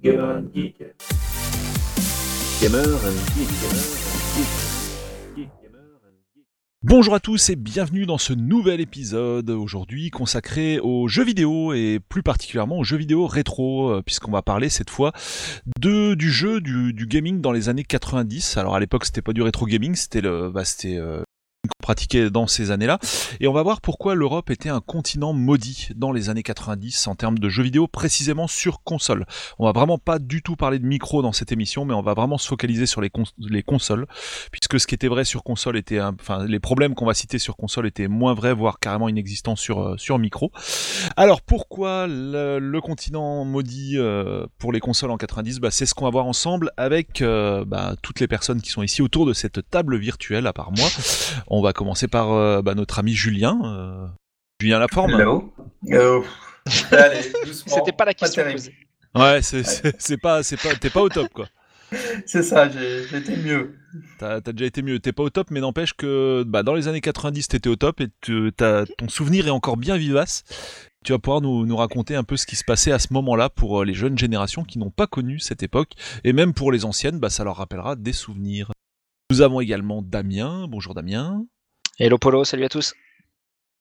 Gamer and Geek. Gamer and Geek. Gamer and Geek. Bonjour à tous et bienvenue dans ce nouvel épisode aujourd'hui consacré aux jeux vidéo et plus particulièrement aux jeux vidéo rétro euh, puisqu'on va parler cette fois de du jeu du, du gaming dans les années 90. Alors à l'époque c'était pas du rétro gaming, c'était le bah, c'était euh, qu'on pratiquait dans ces années-là et on va voir pourquoi l'Europe était un continent maudit dans les années 90 en termes de jeux vidéo précisément sur console. On va vraiment pas du tout parler de micro dans cette émission mais on va vraiment se focaliser sur les, cons- les consoles puisque ce qui était vrai sur console était enfin les problèmes qu'on va citer sur console étaient moins vrais voire carrément inexistants sur euh, sur micro. Alors pourquoi le, le continent maudit euh, pour les consoles en 90 bah, c'est ce qu'on va voir ensemble avec euh, bah, toutes les personnes qui sont ici autour de cette table virtuelle à part moi. On va commencer par euh, bah, notre ami Julien. euh, Julien Laforme. Hello. Euh, allez, doucement. C'était pas la question terrible. posée. Ouais, c'est c'est c'est pas c'est pas t'es pas au top quoi. C'est ça, j'ai j'ai été mieux. T'as t'as déjà été mieux. T'es pas au top, mais n'empêche que bah, dans les années 90, t'étais au top et tu- t'as- ton souvenir est encore bien vivace. Tu vas pouvoir nous, nous raconter un peu ce qui se passait à ce moment-là pour les jeunes générations qui n'ont pas connu cette époque. Et même pour les anciennes, bah, ça leur rappellera des souvenirs. Nous avons également Damien. Bonjour Damien. Hello Polo, salut à tous.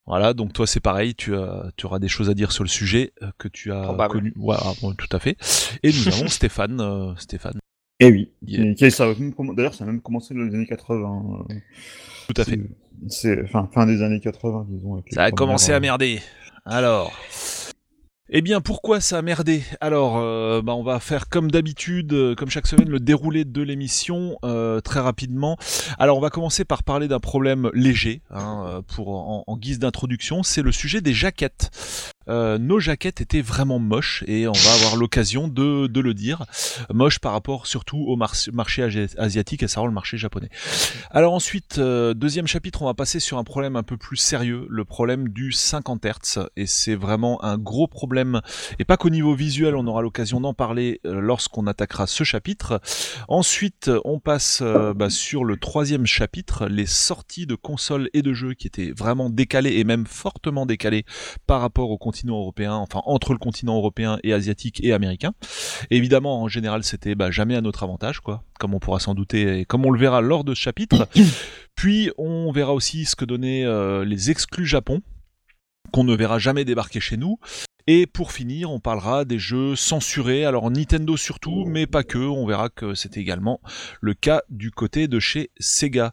Voilà, donc toi c'est pareil, tu, as, tu auras des choses à dire sur le sujet euh, que tu as Probable. connu. Voilà, bon, tout à fait. Et nous avons Stéphane. euh, Stéphane, Eh oui. Yeah. D'ailleurs, ça a même commencé dans les années 80. euh, tout à fait. c'est- fin des années 80, disons. avec Ça a commencé euh, à merder. Alors. Eh bien, pourquoi ça a merdé? Alors, euh, bah, on va faire comme d'habitude, euh, comme chaque semaine, le déroulé de l'émission euh, très rapidement. Alors, on va commencer par parler d'un problème léger, hein, pour en guise d'introduction. C'est le sujet des jaquettes. Euh, nos jaquettes étaient vraiment moches et on va avoir l'occasion de, le dire. Moches par rapport surtout au mar- marché asi- asiatique et ça rend le marché japonais. Alors ensuite, euh, deuxième chapitre, on va passer sur un problème un peu plus sérieux, le problème du 50 Hz. Et c'est vraiment un gros problème, et pas qu'au niveau visuel, on aura l'occasion d'en parler euh, lorsqu'on attaquera ce chapitre. Ensuite, on passe bah, sur le troisième chapitre, les sorties de consoles et de jeux qui étaient vraiment décalées et même fortement décalées par rapport au continent européen, enfin entre le continent européen et asiatique et américain. Et évidemment, en général, c'était bah, jamais à notre avantage, quoi, comme on pourra s'en douter et comme on le verra lors de ce chapitre. Puis on verra aussi ce que donnaient euh, les exclus Japon, qu'on ne verra jamais débarquer chez nous. Et pour finir, on parlera des jeux censurés, alors Nintendo surtout, mais pas que, on verra que c'est également le cas du côté de chez Sega.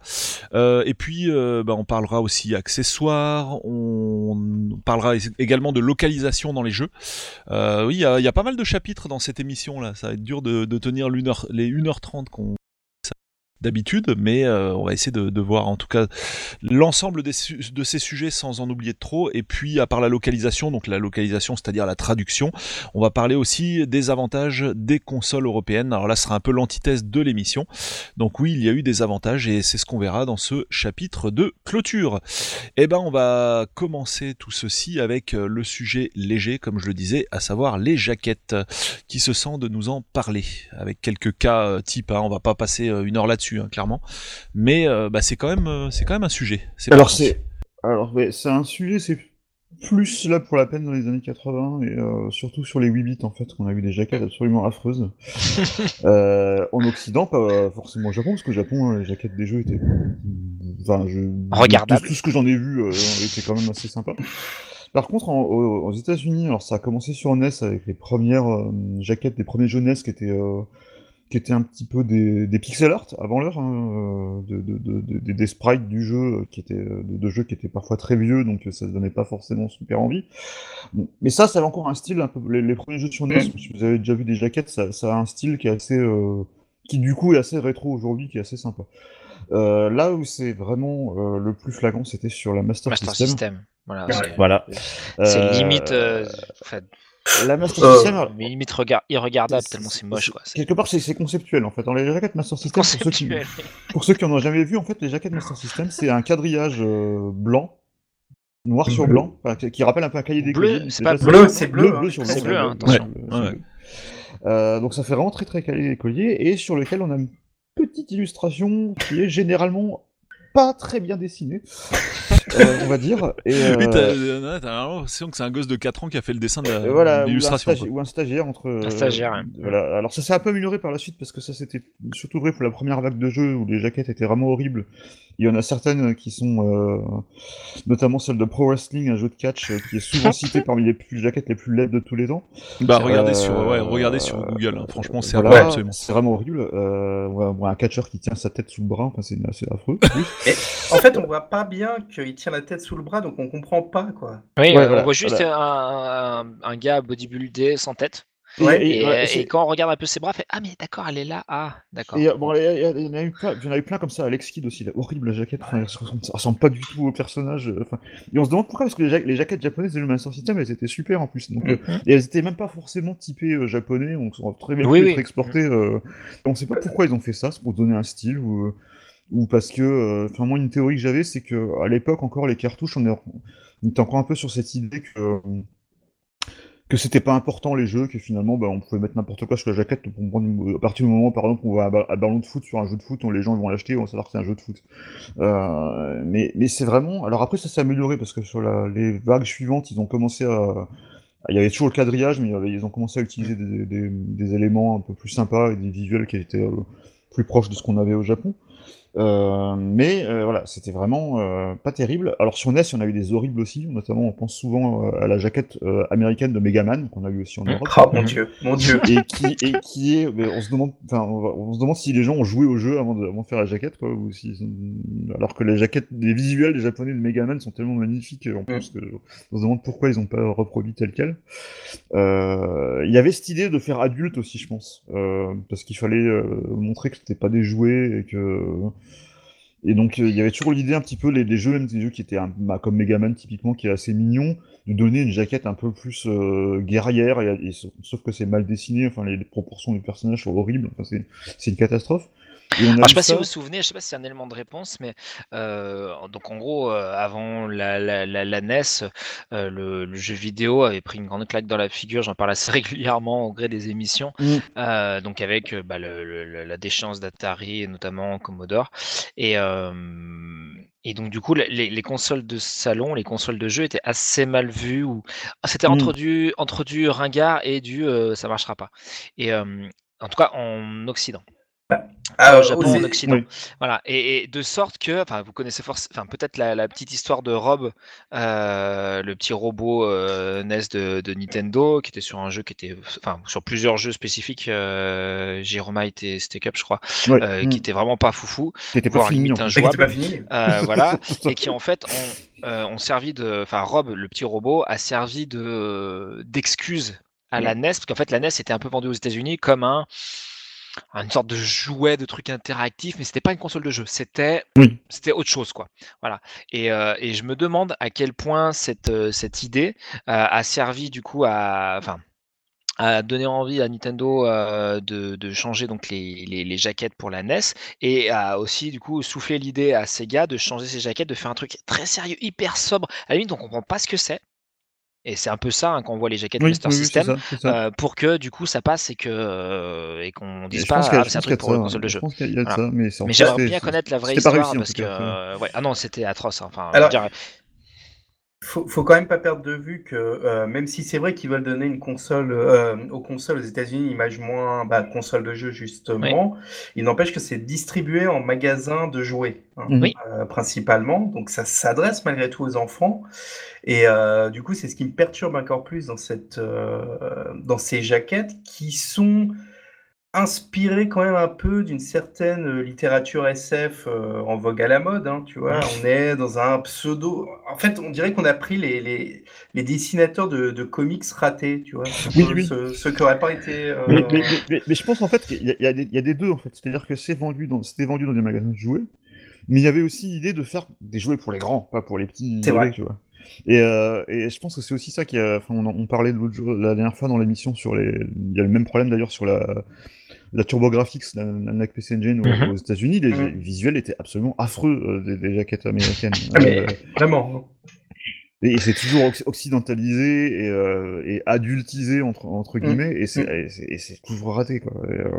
Euh, et puis, euh, bah, on parlera aussi accessoires, on parlera également de localisation dans les jeux. Euh, oui, il y, a- pas mal de chapitres dans cette émission là, ça va être dur de, de tenir les 1h30 qu'on d'habitude, mais euh, on va essayer de, voir en tout cas l'ensemble de ces sujets sans en oublier trop. Et puis, à part la localisation, donc la localisation, c'est-à-dire la traduction, on va parler aussi des avantages des consoles européennes. Alors là, ce sera un peu l'antithèse de l'émission. Donc oui, il y a eu des avantages et c'est ce qu'on verra dans ce chapitre de clôture. Eh ben, on va commencer tout ceci avec euh, le sujet léger, comme je le disais, à savoir les jaquettes. Qui se sent de nous en parler? Avec quelques cas euh, type. Hein, on va pas passer une heure là-dessus, hein, clairement. Mais euh, bah, c'est quand même, euh, c'est quand même un sujet. C'est Alors c'est, alors ouais, c'est un sujet, c'est plus là pour la peine dans les années 80 et euh, surtout sur les 8 bits en fait, qu'on a eu des jaquettes absolument affreuses. euh, en Occident, pas forcément au Japon, parce qu'au Japon les jaquettes des jeux étaient, enfin, je... Regardables. Tout, tout ce que j'en ai vu euh, était quand même assez sympa. Par contre, en- aux, aux États-Unis, alors ça a commencé sur NES avec les premières euh, jaquettes des premiers jeux NES qui étaient euh, qui étaient un petit peu des, des pixel art avant l'heure, hein, euh, de, de- de- de- des sprites du jeu euh, qui étaient de, de jeux qui étaient parfois très vieux, donc euh, ça ne donnait pas forcément super envie. Bon, Mais ça, ça avait encore un style un peu. Les, les premiers jeux sur NES, si vous avez déjà vu des jaquettes, ça, ça a un style qui est assez, euh, qui du coup est assez rétro aujourd'hui, qui est assez sympa. Euh, là où c'est vraiment euh, le plus flagrant, c'était sur la Master, Master System. System. Voilà, Ouais. c'est- Voilà. c'est Euh, limite, euh, enfin, La Master Euh, System, mais limite regard, irregardable tellement c'est moche quoi. Quelque part, c'est conceptuel en fait. Dans les jaquettes Master System, pour ceux, qui, pour ceux qui en ont jamais vu, en fait, les jaquettes Master System, c'est un quadrillage euh, blanc, noir sur Bleu. blanc, qui- rappelle un peu un cahier des Bleu, colliers. c'est pas bleu, c'est bleu, hein. sur C'est blanc, bleu, hein, attention. Ouais. bleu. Euh, donc ça fait vraiment très très cahier des colliers et sur lequel on a une petite illustration qui est généralement pas très bien dessinée. Euh, on va dire. Et, euh, Oui, t'as euh, t'as l'impression que c'est un gosse de 4 ans qui a fait le dessin de la- euh, voilà, ou un, l'illustration. stagi- ou un stagiaire entre. Un stagiaire, ouais. Voilà. Alors ça s'est un peu amélioré par la suite parce que ça c'était surtout vrai pour la première vague de jeux où les jaquettes étaient vraiment horribles. Il y en a certaines qui sont, euh, notamment celle de Pro Wrestling, un jeu de catch euh, qui est souvent cité parmi les plus jaquettes les plus laides de tous les temps. Bah, Euh, regardez sur, ouais, regardez sur Google. hein. Franchement, c'est Voilà, absolument. C'est vraiment horrible. Euh, ouais, un catcheur qui tient sa tête sous le bras, enfin, c'est c'est affreux. En fait, on voit pas bien qu'il tient la tête sous le bras, donc on comprend pas quoi. Oui, Ouais, euh, voilà, on voit juste un, un, un gars bodybuildé sans tête. Ouais, Et, ouais, c'est- et quand on regarde un peu ses bras, on fait Ah, mais d'accord, elle est là. Ah, d'accord. Euh, bon, il y, il il en a eu plein, il y en a eu plein comme ça. Alex Kidd aussi, il a horrible la jaquette. Enfin, elle ressemble, ça ressemble pas du tout au personnage. euh, Enfin, et on se demande pourquoi, parce que les, ja- les jaquettes japonaises de le Master System, elles étaient super en plus. Donc, euh, Mhm. et elles étaient même pas forcément typées euh, japonais. On sont très bien Oui, oui. être exportées. euh, on sait pas pourquoi ils ont fait ça. C'est pour donner un style ou, euh, ou parce que. euh, Enfin, moi, une théorie que j'avais, c'est que à l'époque encore les cartouches, on, était encore un peu sur cette idée que. euh, que c'était pas important les jeux, que finalement bah, on pouvait mettre n'importe quoi sur la jaquette. à partir du moment, par exemple, on voit un, ba- un ballon de foot sur un jeu de foot, les gens vont l'acheter, on va savoir que c'est un jeu de foot. Euh, mais mais c'est vraiment. Alors après, ça s'est amélioré parce que sur les vagues suivantes, ils ont commencé à. Il y avait toujours le quadrillage, mais ils ont commencé à utiliser des, éléments un peu plus sympas et des visuels qui étaient plus proches de ce qu'on avait au Japon. Euh, mais euh, voilà, c'était vraiment euh, pas terrible. Alors sur NES, il y en a eu des horribles aussi, notamment on pense souvent euh, à la jaquette euh, américaine de Megaman qu'on a eu aussi en Europe. Oh mon dieu, mon dieu. Et qui, et qui est, mais on se demande, enfin, on, on se demande si les gens ont joué au jeu avant de, avant de faire la jaquette, quoi, ou si, alors que les jaquettes, les visuels des japonais de Megaman sont tellement magnifiques, en plus que on se demande pourquoi ils ont pas reproduit tel quel. Euh, Il y avait cette idée de faire adulte aussi, je pense, euh, parce qu'il fallait euh, montrer que c'était pas des jouets et que et donc euh, il y avait toujours l'idée un petit peu les, jeux, même des jeux qui étaient un- bah, comme Megaman typiquement, qui est assez mignon, de donner une jaquette un peu plus euh, guerrière, sauf, que c'est mal dessiné, enfin les, proportions du personnage sont horribles, c'est une catastrophe. Et on a Alors, je sais vu pas si vous vous souvenez, je sais pas si c'est un élément de réponse, mais euh, donc en gros, euh, avant la, la, la, la NES, euh, le, le jeu vidéo avait pris une grande claque dans la figure. J'en parle assez régulièrement au gré des émissions. Mm. Euh, donc avec bah, le, le- le- la déchéance d'Atari et notamment Commodore. Et, et donc du coup, les, les consoles de salon, les consoles de jeu étaient assez mal vues. Ou ah, c'était Mm. entre du entre du ringard et du euh, ça marchera pas. Et euh, en tout cas en Occident. Ah, au Japon, aussi- en Occident. oui. Voilà, et, et de sorte que, enfin, vous connaissez forcément, enfin, peut-être la, la petite histoire de Rob, euh, le petit robot euh, NES de, de Nintendo, qui était sur un jeu qui était, enfin, sur plusieurs jeux spécifiques, euh, et Stake Up, je crois, Ouais. euh, Mm. qui était vraiment pas foufou, C'était pas voire fini en limite était injouable. pas fini. euh, voilà, et qui en fait ont, euh, ont servi de, enfin, Rob, le petit robot, a servi de d'excuse à la NES, parce qu'en fait, la NES était un peu vendue aux États-Unis comme un une sorte de jouet de truc interactif, mais c'était pas une console de jeu, c'était Oui. c'était autre chose quoi. Voilà. Et, euh, et je me demande à quel point cette euh, cette idée euh, a servi du coup à enfin à donner envie à Nintendo euh, de, de changer donc les, les, les jaquettes pour la NES et a aussi du coup soufflé l'idée à Sega de changer ses jaquettes, de faire un truc très sérieux, hyper sobre. À la limite, on comprend pas ce que c'est. Et c'est un peu ça hein, quand on voit les jaquettes Oui, Master oui, System ça, c'est ça. euh, pour que du coup ça passe et que euh, et qu'on dise pas ah, c'est un truc pour une ça, console de jeu. Voilà. mais j'aimerais bien connaître la vraie histoire réussi, parce que euh, ouais ah non c'était atroce hein. enfin Alors- je veux dire, Faut, faut quand même pas perdre de vue que euh, même si c'est vrai qu'ils veulent donner une console euh, aux consoles aux États-Unis, une image moins bah, console de jeu justement, il n'empêche que c'est distribué en magasin de jouets hein. Oui. euh, principalement, donc ça s'adresse malgré tout aux enfants. Et euh, du coup, c'est ce qui me perturbe encore plus dans cette dans ces jaquettes qui sont inspirées quand même un peu d'une certaine euh, littérature SF euh, en vogue à la mode. hein, tu vois, on est dans un pseudo. En fait, on dirait qu'on a pris les, les, les dessinateurs de, de comics ratés. Tu vois, Oui, ceux, oui. ceux- ceux qui n'auraient pas été. euh, Mais, mais, mais, mais- mais je pense en fait qu'il y, y a des- il y a des deux en fait. C'est-à-dire que c'est vendu dans, c'était vendu dans des magasins de jouets, mais il y avait aussi l'idée de faire des jouets pour les grands, pas pour les petits. C'est vrai. Tu vois. Et, euh, et je pense que c'est aussi ça qui a. Enfin, on, parlait de l'autre jour, la dernière fois dans l'émission sur les. Il y a le même problème d'ailleurs sur la. La TurboGrafx, la, la NAC PC Engine aux, Mhm. aux États-Unis, les, Mhm. les visuels étaient absolument affreux euh, des, des jaquettes américaines. Ah, mais Euh, vraiment. et, et c'est toujours occ- occidentalisé et, euh, et adultisé entre, entre guillemets, et c'est et c'est- et c'est toujours raté quoi. Et, euh,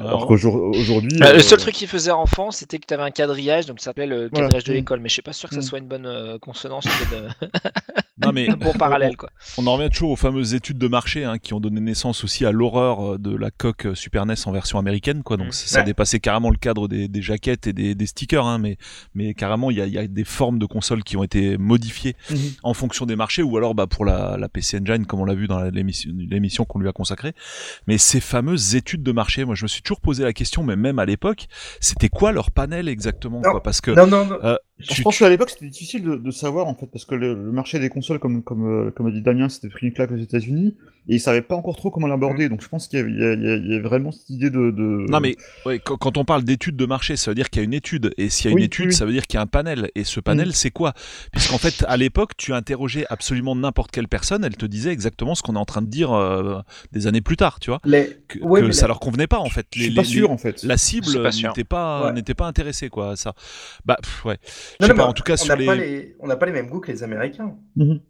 Alors Alors, qu'aujourd'hui. Euh, euh, Le seul truc qui faisait enfant, c'était que tu avais un quadrillage, donc ça s'appelait le Voilà. quadrillage de Mm. l'école. Mais je suis pas sûr que ça Mm. soit une bonne euh, consonance, bonne, non, mais un bon parallèle, quoi. on en revient toujours aux fameuses études de marché hein, qui ont donné naissance aussi à l'horreur euh, de la coque euh, Super NES en version américaine. Quoi. Donc Mm. ça, ça Ouais. dépassait carrément le cadre des, des jaquettes et des, des stickers. Hein, mais, mais carrément, il y a, il y a des formes de consoles qui ont été modifiées en fonction des marchés ou alors bah, pour la, la PC Engine comme on l'a vu dans l'émission l'émission qu'on lui a consacrée. Mais ces fameuses études de marché, moi je me suis toujours posé la question, mais même à l'époque, c'était quoi leur panel exactement quoi? Parce que Non, non, non. euh, Je tu- pense qu'à l'époque, c'était difficile de, de savoir, en fait, parce que le, le marché des consoles, comme, comme, euh, comme a dit Damien, c'était pris une claque aux États-Unis, et ils savaient pas encore trop comment l'aborder. Donc je pense qu'il y, a- il y a- il y a- vraiment cette idée de. de... Non mais ouais, quand, on parle d'études de marché, ça veut dire qu'il y a une étude et s'il y a Oui, une étude, oui, ça veut dire qu'il y a un panel et ce panel Mm. c'est quoi? Puisqu'en fait à l'époque tu interrogeais absolument n'importe quelle personne, elle te disait exactement ce qu'on est en train de dire euh, des années plus tard, tu vois, Les... que, Ouais, que mais ça la- leur convenait pas en fait. je Les- suis pas les- sûr, en fait. La cible pas n'était pas Ouais. n'était pas intéressée quoi à ça. Bah pff, ouais. Je Non, sais non, pas, mais en tout cas on n'a les pas les... pas mêmes goûts que les Américains. Mhm.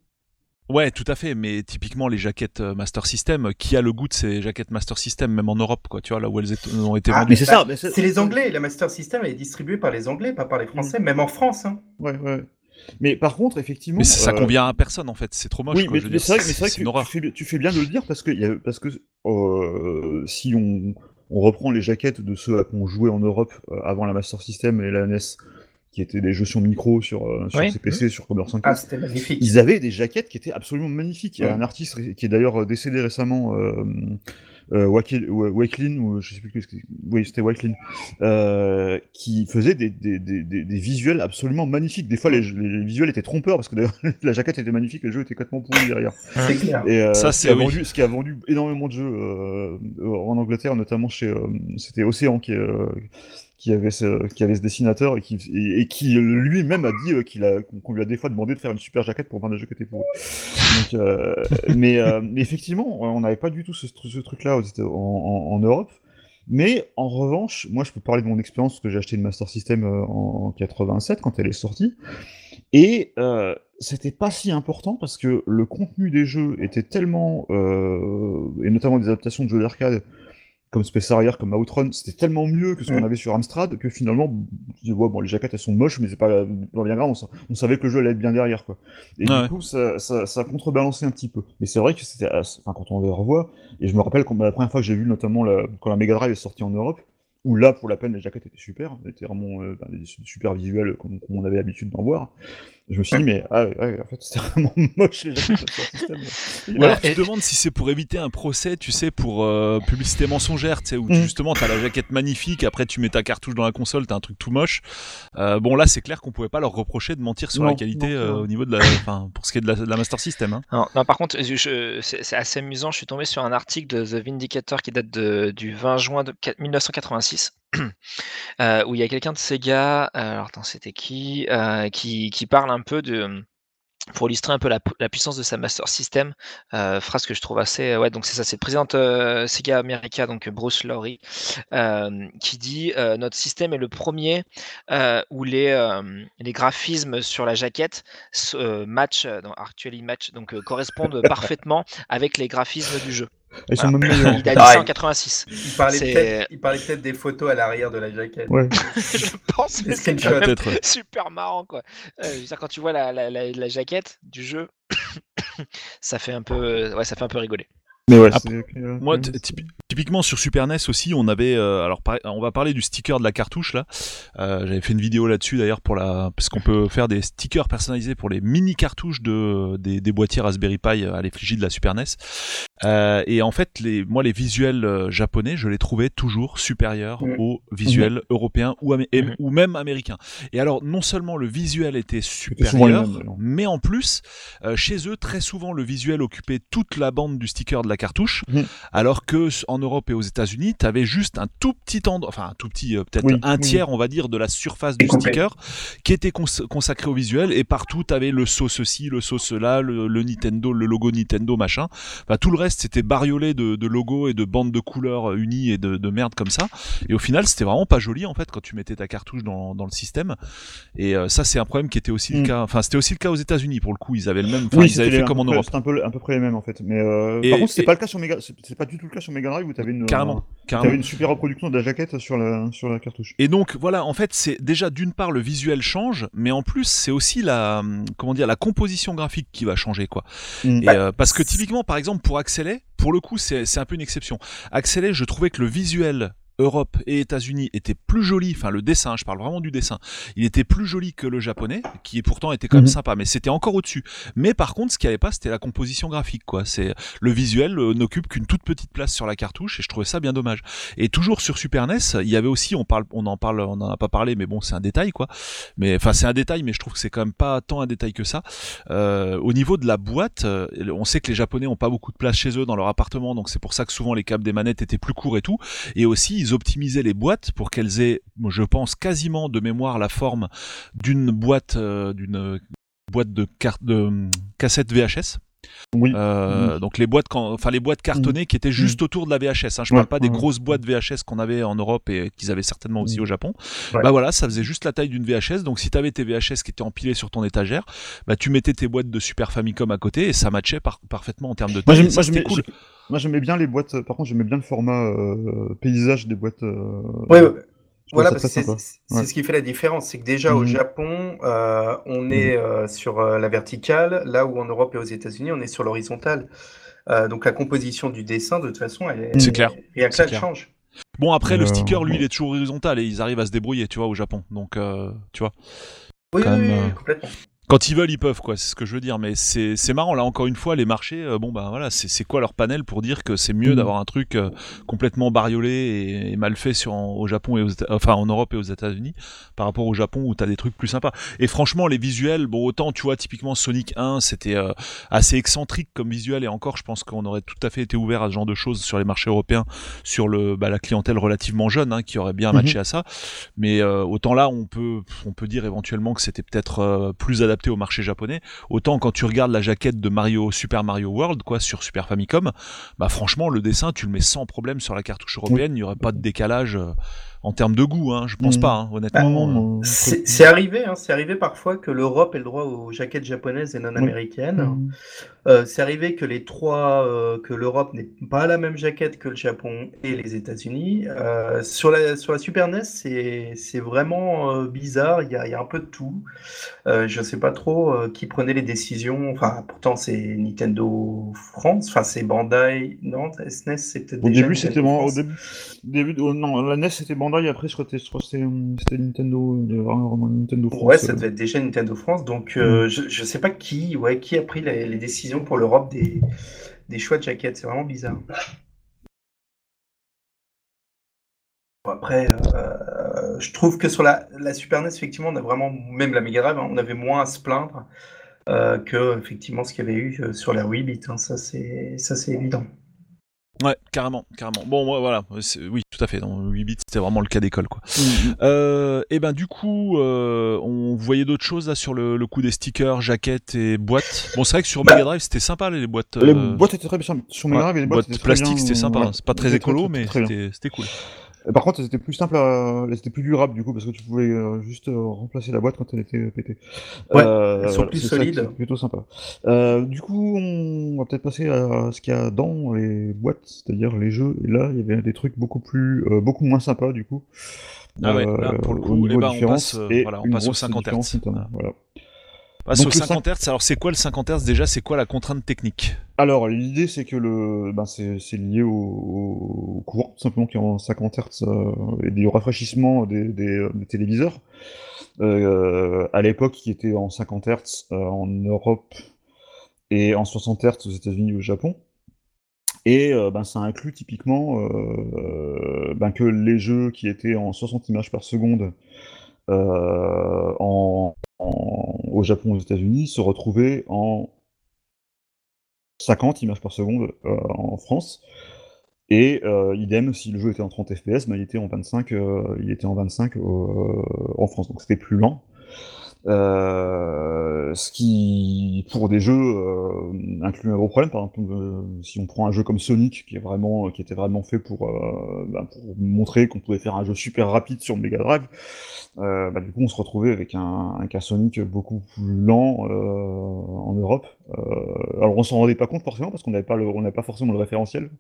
Ouais, tout à fait, mais typiquement les jaquettes euh, Master System, euh, qui a le goût de ces jaquettes Master System, même en Europe, quoi, tu vois, là où elles ont été Ah, vendues. Mais c'est Bah, ça. C'est les Anglais. La Master System elle est distribuée par les Anglais, pas par les Français, même en France. Hein. Ouais, ouais. Mais par contre, effectivement. Mais ça, euh, convient à personne en fait, c'est trop moche. oui, quoi, mais, c'est vrai, que tu fais, tu fais bien de le dire parce que, il y a- parce que euh, si on, on reprend les jaquettes de ceux à qu'on jouait en Europe euh, avant la Master System et la NES, qui étaient des jeux sur micro, sur, euh, sur Oui. CPC, sur Commodore 5. Ah, c'était magnifique. ils avaient des jaquettes qui étaient absolument magnifiques. Il y a Ouais. un artiste qui est d'ailleurs décédé récemment, euh, euh, Wakelin, ou je sais plus, que- oui, c'était Wakelin, euh, qui faisait des, des, des, des, des visuels absolument magnifiques. Des fois, les, les visuels étaient trompeurs parce que d'ailleurs, la jaquette était magnifique, le jeu était complètement pourri derrière. C'est clair. Et euh, Ça, ce, qui c'est- a oui. vendu, ce qui a vendu énormément de jeux euh, en Angleterre, notamment chez, euh, c'était Océan qui, euh, qui avait ce, qui avait ce dessinateur et qui, et, qui lui-même a dit euh, qu'il a, qu'on lui a des fois demandé de faire une super jaquette pour vendre des jeux qui étaient pourris. Donc, euh, mais, euh, mais effectivement, on n'avait pas du tout ce, truc-là en, Europe. Mais en revanche, moi je peux parler de mon expérience parce que j'ai acheté une Master System en, en 87 quand elle est sortie. Et euh, c'était pas si important parce que le contenu des jeux était tellement, et notamment des adaptations de jeux d'arcade comme Space Harrier, comme Outrun, c'était tellement mieux que ce qu'on Mm. avait sur Amstrad que finalement, je dis, ouais, bon, les jaquettes elles sont moches, mais c'est pas, pas bien grave, on, sa- on savait que le jeu allait être bien derrière, quoi. Et Ouais. du coup, ça, ça, ça a contrebalancé un petit peu. Mais c'est vrai que c'était, enfin, quand on les revoit, et je me rappelle quand, la première fois que j'ai vu notamment la- quand la Mega Drive est sortie en Europe, où là, pour la peine, les jaquettes étaient super, étaient vraiment euh, ben, des super visuels comme, comme on avait l'habitude d'en voir. Je me suis dit, mais ah, ouais, en fait, c'était vraiment moche les alors tu et- te demandes si c'est pour éviter un procès, tu sais, pour euh, publicité mensongère, tu sais, où tu- Mm. justement t'as la jaquette magnifique, après tu mets ta cartouche dans la console, t'as un truc tout moche. Euh, bon là c'est clair qu'on pouvait pas leur reprocher de mentir sur la qualité non, euh, non. au niveau de la, enfin pour ce qui est de la, de la Master System. Hein. Non, non, par contre, c'est assez amusant. Je suis tombé sur un article de The Vindicator qui date de- du 20 juin de, 4- 1986, euh, où il y a quelqu'un de Sega, euh, alors attends, c'était qui, euh, qui, qui parle un peu de pour illustrer un peu la, pu- la puissance de sa Master System, euh, phrase que je trouve assez. Ouais, donc c'est ça, c'est le président euh, Sega America, donc Bruce Lowry, euh, qui dit Notre système est le premier où les, les graphismes sur la jaquette match, non, actually match, donc correspondent parfaitement avec les graphismes du jeu. Ils sont Voilà. même meilleurs. Il a dit Ah, ça il- en 86. Il parlait peut-être il parlait peut-être des photos à l'arrière de la jaquette. Ouais. je pense que c'est super marrant quoi. Euh, quand tu vois la, la, la, la jaquette du jeu, ça fait un peu, euh, ouais, ça fait un peu rigoler. Mais ouais, Après, Moi, typi- typiquement sur Super NES aussi, on avait, euh, alors on va parler du sticker de la cartouche là. Euh, J'avais fait une vidéo là-dessus d'ailleurs pour la, parce qu'on peut faire des stickers personnalisés pour les mini cartouches de des, des boîtiers Raspberry Pi à l'effigie de la Super NES. Euh, et en fait, les, moi, les visuels euh, japonais, je les trouvais toujours supérieurs Mhm. aux visuels européens ou, et- Mhm. ou même américains. Et alors, non seulement le visuel était supérieur, mais en plus, euh, chez eux, très souvent, le visuel occupait toute la bande du sticker de la cartouche, alors que en Europe et aux États-Unis, tu avais juste un tout petit endroit, enfin un tout petit, euh, peut-être Oui, un oui. tiers, on va dire, de la surface du sticker qui était cons- consacré au visuel, et partout, tu avais le saut ceci, le saut cela, le, le Nintendo, le logo Nintendo, machin. Enfin, tout le reste, c'était bariolé de, de logos et de bandes de couleurs unies et de, de merde comme ça. Et au final, c'était vraiment pas joli en fait quand tu mettais ta cartouche dans, dans le système. Et euh, ça, c'est un problème qui était aussi le Mm. cas. Enfin, c'était aussi le cas aux États-Unis pour le coup. Ils avaient le même. Oui, ils avaient fait comme en Europe. C'était un peu, à peu près les mêmes en fait. Mais euh, Et- par contre, c'était et- pas le cas sur Mega, c'est c'est pas du tout le cas sur Mega Drive où t'avais une. Carrément, un- carrément. T'avais une super reproduction de la jaquette sur la, sur la cartouche. Et donc voilà, en fait, c'est déjà d'une part le visuel change, mais en plus c'est aussi la hum, comment dire la composition graphique qui va changer quoi. Mm. Et, euh, parce que typiquement, par exemple, pour Pour le coup, c'est un peu une exception. Accélé, je trouvais que le visuel Europe et États-Unis était plus joli, enfin le dessin, je parle vraiment du dessin, il était plus joli que le japonais, qui pourtant était quand même Mhm. sympa, mais c'était encore au-dessus. Mais par contre, ce qui avait pas, c'était la composition graphique, quoi. C'est le visuel euh, n'occupe qu'une toute petite place sur la cartouche, et je trouvais ça bien dommage. Et toujours sur Super NES, il y avait aussi, on parle, on en parle, on en a pas parlé, mais bon, c'est un détail, quoi. Mais enfin, c'est un détail, mais je trouve que c'est quand même pas tant un détail que ça. Euh, au niveau de la boîte, euh, on sait que les Japonais ont pas beaucoup de place chez eux dans leur appartement, donc c'est pour ça que souvent les câbles des manettes étaient plus courts et tout. Et aussi, ils optimisaient les boîtes pour qu'elles aient, je pense, quasiment de mémoire la forme d'une boîte, euh, d'une boîte de de hum, cassette VHS. Oui. Euh, Donc les boîtes, quand, enfin les boîtes cartonnées qui étaient juste autour de la VHS. Hein. Je Ouais, parle pas des ouais. grosses boîtes VHS qu'on avait en Europe et qu'ils avaient certainement aussi Mm. au Japon. Ouais. Bah voilà, ça faisait juste la taille d'une VHS. Donc si tu avais tes VHS qui étaient empilés sur ton étagère, bah tu mettais tes boîtes de Super Famicom à côté et ça matchait par- parfaitement en termes de taille. moi, j'aimais cool. bien les boîtes. euh, Par contre, j'aimais bien le format euh, paysage des boîtes. euh, Voilà, ça parce que c'est Ouais. ce qui fait la différence. C'est que déjà au Mhm. Japon, euh, on est euh, sur euh, la verticale, là où en Europe et aux États-Unis, on est sur l'horizontale. Euh, donc la composition du dessin, de toute façon, elle est, C'est clair. Rien que C'est là, elle clair. change. Bon après le Euh, sticker lui bon. il est toujours horizontal et ils arrivent à se débrouiller tu vois au Japon donc euh, tu vois Oui, Quand oui, même, oui, complètement. Quand ils veulent ils peuvent quoi c'est ce que je veux dire mais c'est c'est marrant là encore une fois les marchés euh, bon bah voilà c'est c'est quoi leur panel pour dire que c'est mieux Mhm. d'avoir un truc euh, complètement bariolé et, et mal fait sur en- au Japon et aux enfin en Europe et aux États-Unis par rapport au Japon où t'as des trucs plus sympas et franchement les visuels bon autant tu vois typiquement Sonic 1 c'était euh, assez excentrique comme visuel et encore je pense qu'on aurait tout à fait été ouvert à ce genre de choses sur les marchés européens sur le bah, la clientèle relativement jeune hein, qui aurait bien Mhm. matché à ça mais autant là on peut on peut dire éventuellement que c'était peut-être plus adapté au marché japonais. Autant quand tu regardes la jaquette de Mario Super Mario World quoi sur Super Famicom bah franchement le dessin tu le mets sans problème sur la cartouche européenne. Il n'y aurait pas de décalage euh, en termes de goût hein, je pense Mhm. pas hein, honnêtement Non, Euh, C'est arrivé, hein, c'est arrivé parfois que l'Europe ait le droit aux jaquettes japonaises et non américaines. Mhm. Euh, c'est arrivé que les trois, euh, que l'Europe n'ait pas la même jaquette que le Japon et les États-Unis. Euh, sur la sur la Super NES, c'est c'est vraiment euh, bizarre. Il y a, il y a un peu de tout. Euh, je sais pas trop euh, qui prenait les décisions. Enfin, pourtant c'est Nintendo France. Enfin, c'est Bandai. Non, SNES, c'est peut-être Au déjà début, c'était bon, au début oh, non, la NES c'était Bandai, après je crois que c'était- euh, Nintendo, il y avait vraiment Nintendo France. Ouais, ça euh. devait être déjà Nintendo France. Donc, euh, je, je sais pas qui, ouais, qui a pris les, les décisions pour l'Europe des, des choix de jaquettes. C'est vraiment bizarre. Bon, après, euh, je trouve que sur la, la Super NES, effectivement, on a vraiment, même la Mega Drive, hein, on avait moins à se plaindre euh, que effectivement ce qu'il y avait eu sur la 8 bits. hein. ça, c'est ça, c'est évident. Ouais carrément carrément bon moi, voilà oui tout à fait dans 8 bits c'était vraiment le cas d'école quoi Mhm. Euh, et ben du coup, euh, on voyait d'autres choses là sur le, le coup des stickers, jaquettes et boîtes. Bon, c'est vrai que sur Bah, Mega Drive c'était sympa les boîtes. Les euh, boîtes étaient très bien sur Mega ouais, Drive et les boîtes, plastiques c'était sympa. ouais. hein. C'est pas très écolo, très, mais très c'était c'était cool. Et Par contre, c'était plus simple, à... c'était plus durable du coup parce que tu pouvais euh, juste euh, remplacer la boîte quand elle était pétée. Ouais, Euh, elles sont plus c'est solides. est plutôt sympa. Euh, du coup, on va peut-être passer à ce qu'il y a dans les boîtes, c'est-à-dire les jeux. Et là, il y avait des trucs beaucoup plus, euh, beaucoup moins sympas du coup. Ah ouais, Euh, là, pour le coup, niveau eh ben, on différence passe, euh, et voilà, on passe aux grosse 50 différence, Hz. voilà. Aux le 50 Hz. Alors c'est quoi le 50 Hz déjà? C'est quoi la contrainte technique? Alors, l'idée, c'est que le, ben, c'est lié au, au courant, tout simplement, qui est en 50 Hz euh, et du rafraîchissement des, des, des téléviseurs. Euh, à l'époque, qui était en 50 Hz euh, en Europe et en 60 Hz aux États-Unis et au Japon. Et euh, ben, ça inclut typiquement euh, ben, que les jeux qui étaient en 60 images par seconde euh, en, au Japon aux États-Unis se retrouvaient en 50 images par seconde euh, en France. Et euh, idem, si le jeu était en 30 FPS, ben, il était en 25, euh, il était en 25 euh, en France, donc c'était plus lent. Euh, ce qui, pour des jeux, euh, inclut un gros problème. Par exemple, euh, si on prend un jeu comme Sonic, qui est vraiment, qui était vraiment fait pour, euh, ben, pour montrer qu'on pouvait faire un jeu super rapide sur Mega Drive, euh, bah, du coup, on se retrouvait avec un, un cas Sonic beaucoup plus lent euh, en Europe. Euh, alors, on s'en rendait pas compte forcément parce qu'on n'avait pas le, on pas forcément le référentiel.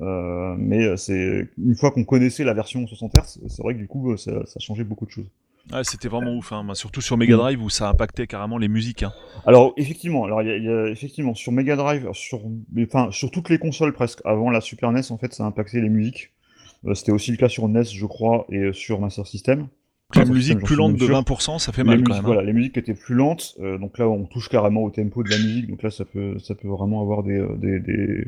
Euh, mais euh, c'est une fois qu'on connaissait la version 60 Hz, c'est vrai que du coup, euh, ça, ça changeait beaucoup de choses. Ouais, c'était vraiment ouf, hein. surtout sur Mega Drive où ça impactait carrément les musiques. Hein. Alors effectivement, alors y, a- il y a effectivement sur Mega Drive, sur, mais, enfin sur toutes les consoles presque. Avant la Super NES, en fait, ça impactait les musiques. Euh, C'était aussi le cas sur NES, je crois, et euh, sur Master System. Master musiques System, plus lentes de sûr. 20%, ça fait Les mal musiques, quand même. hein. Voilà, les musiques étaient plus lentes, euh, donc là on touche carrément au tempo de la musique, donc là ça peut, ça peut vraiment avoir des, euh, des, des,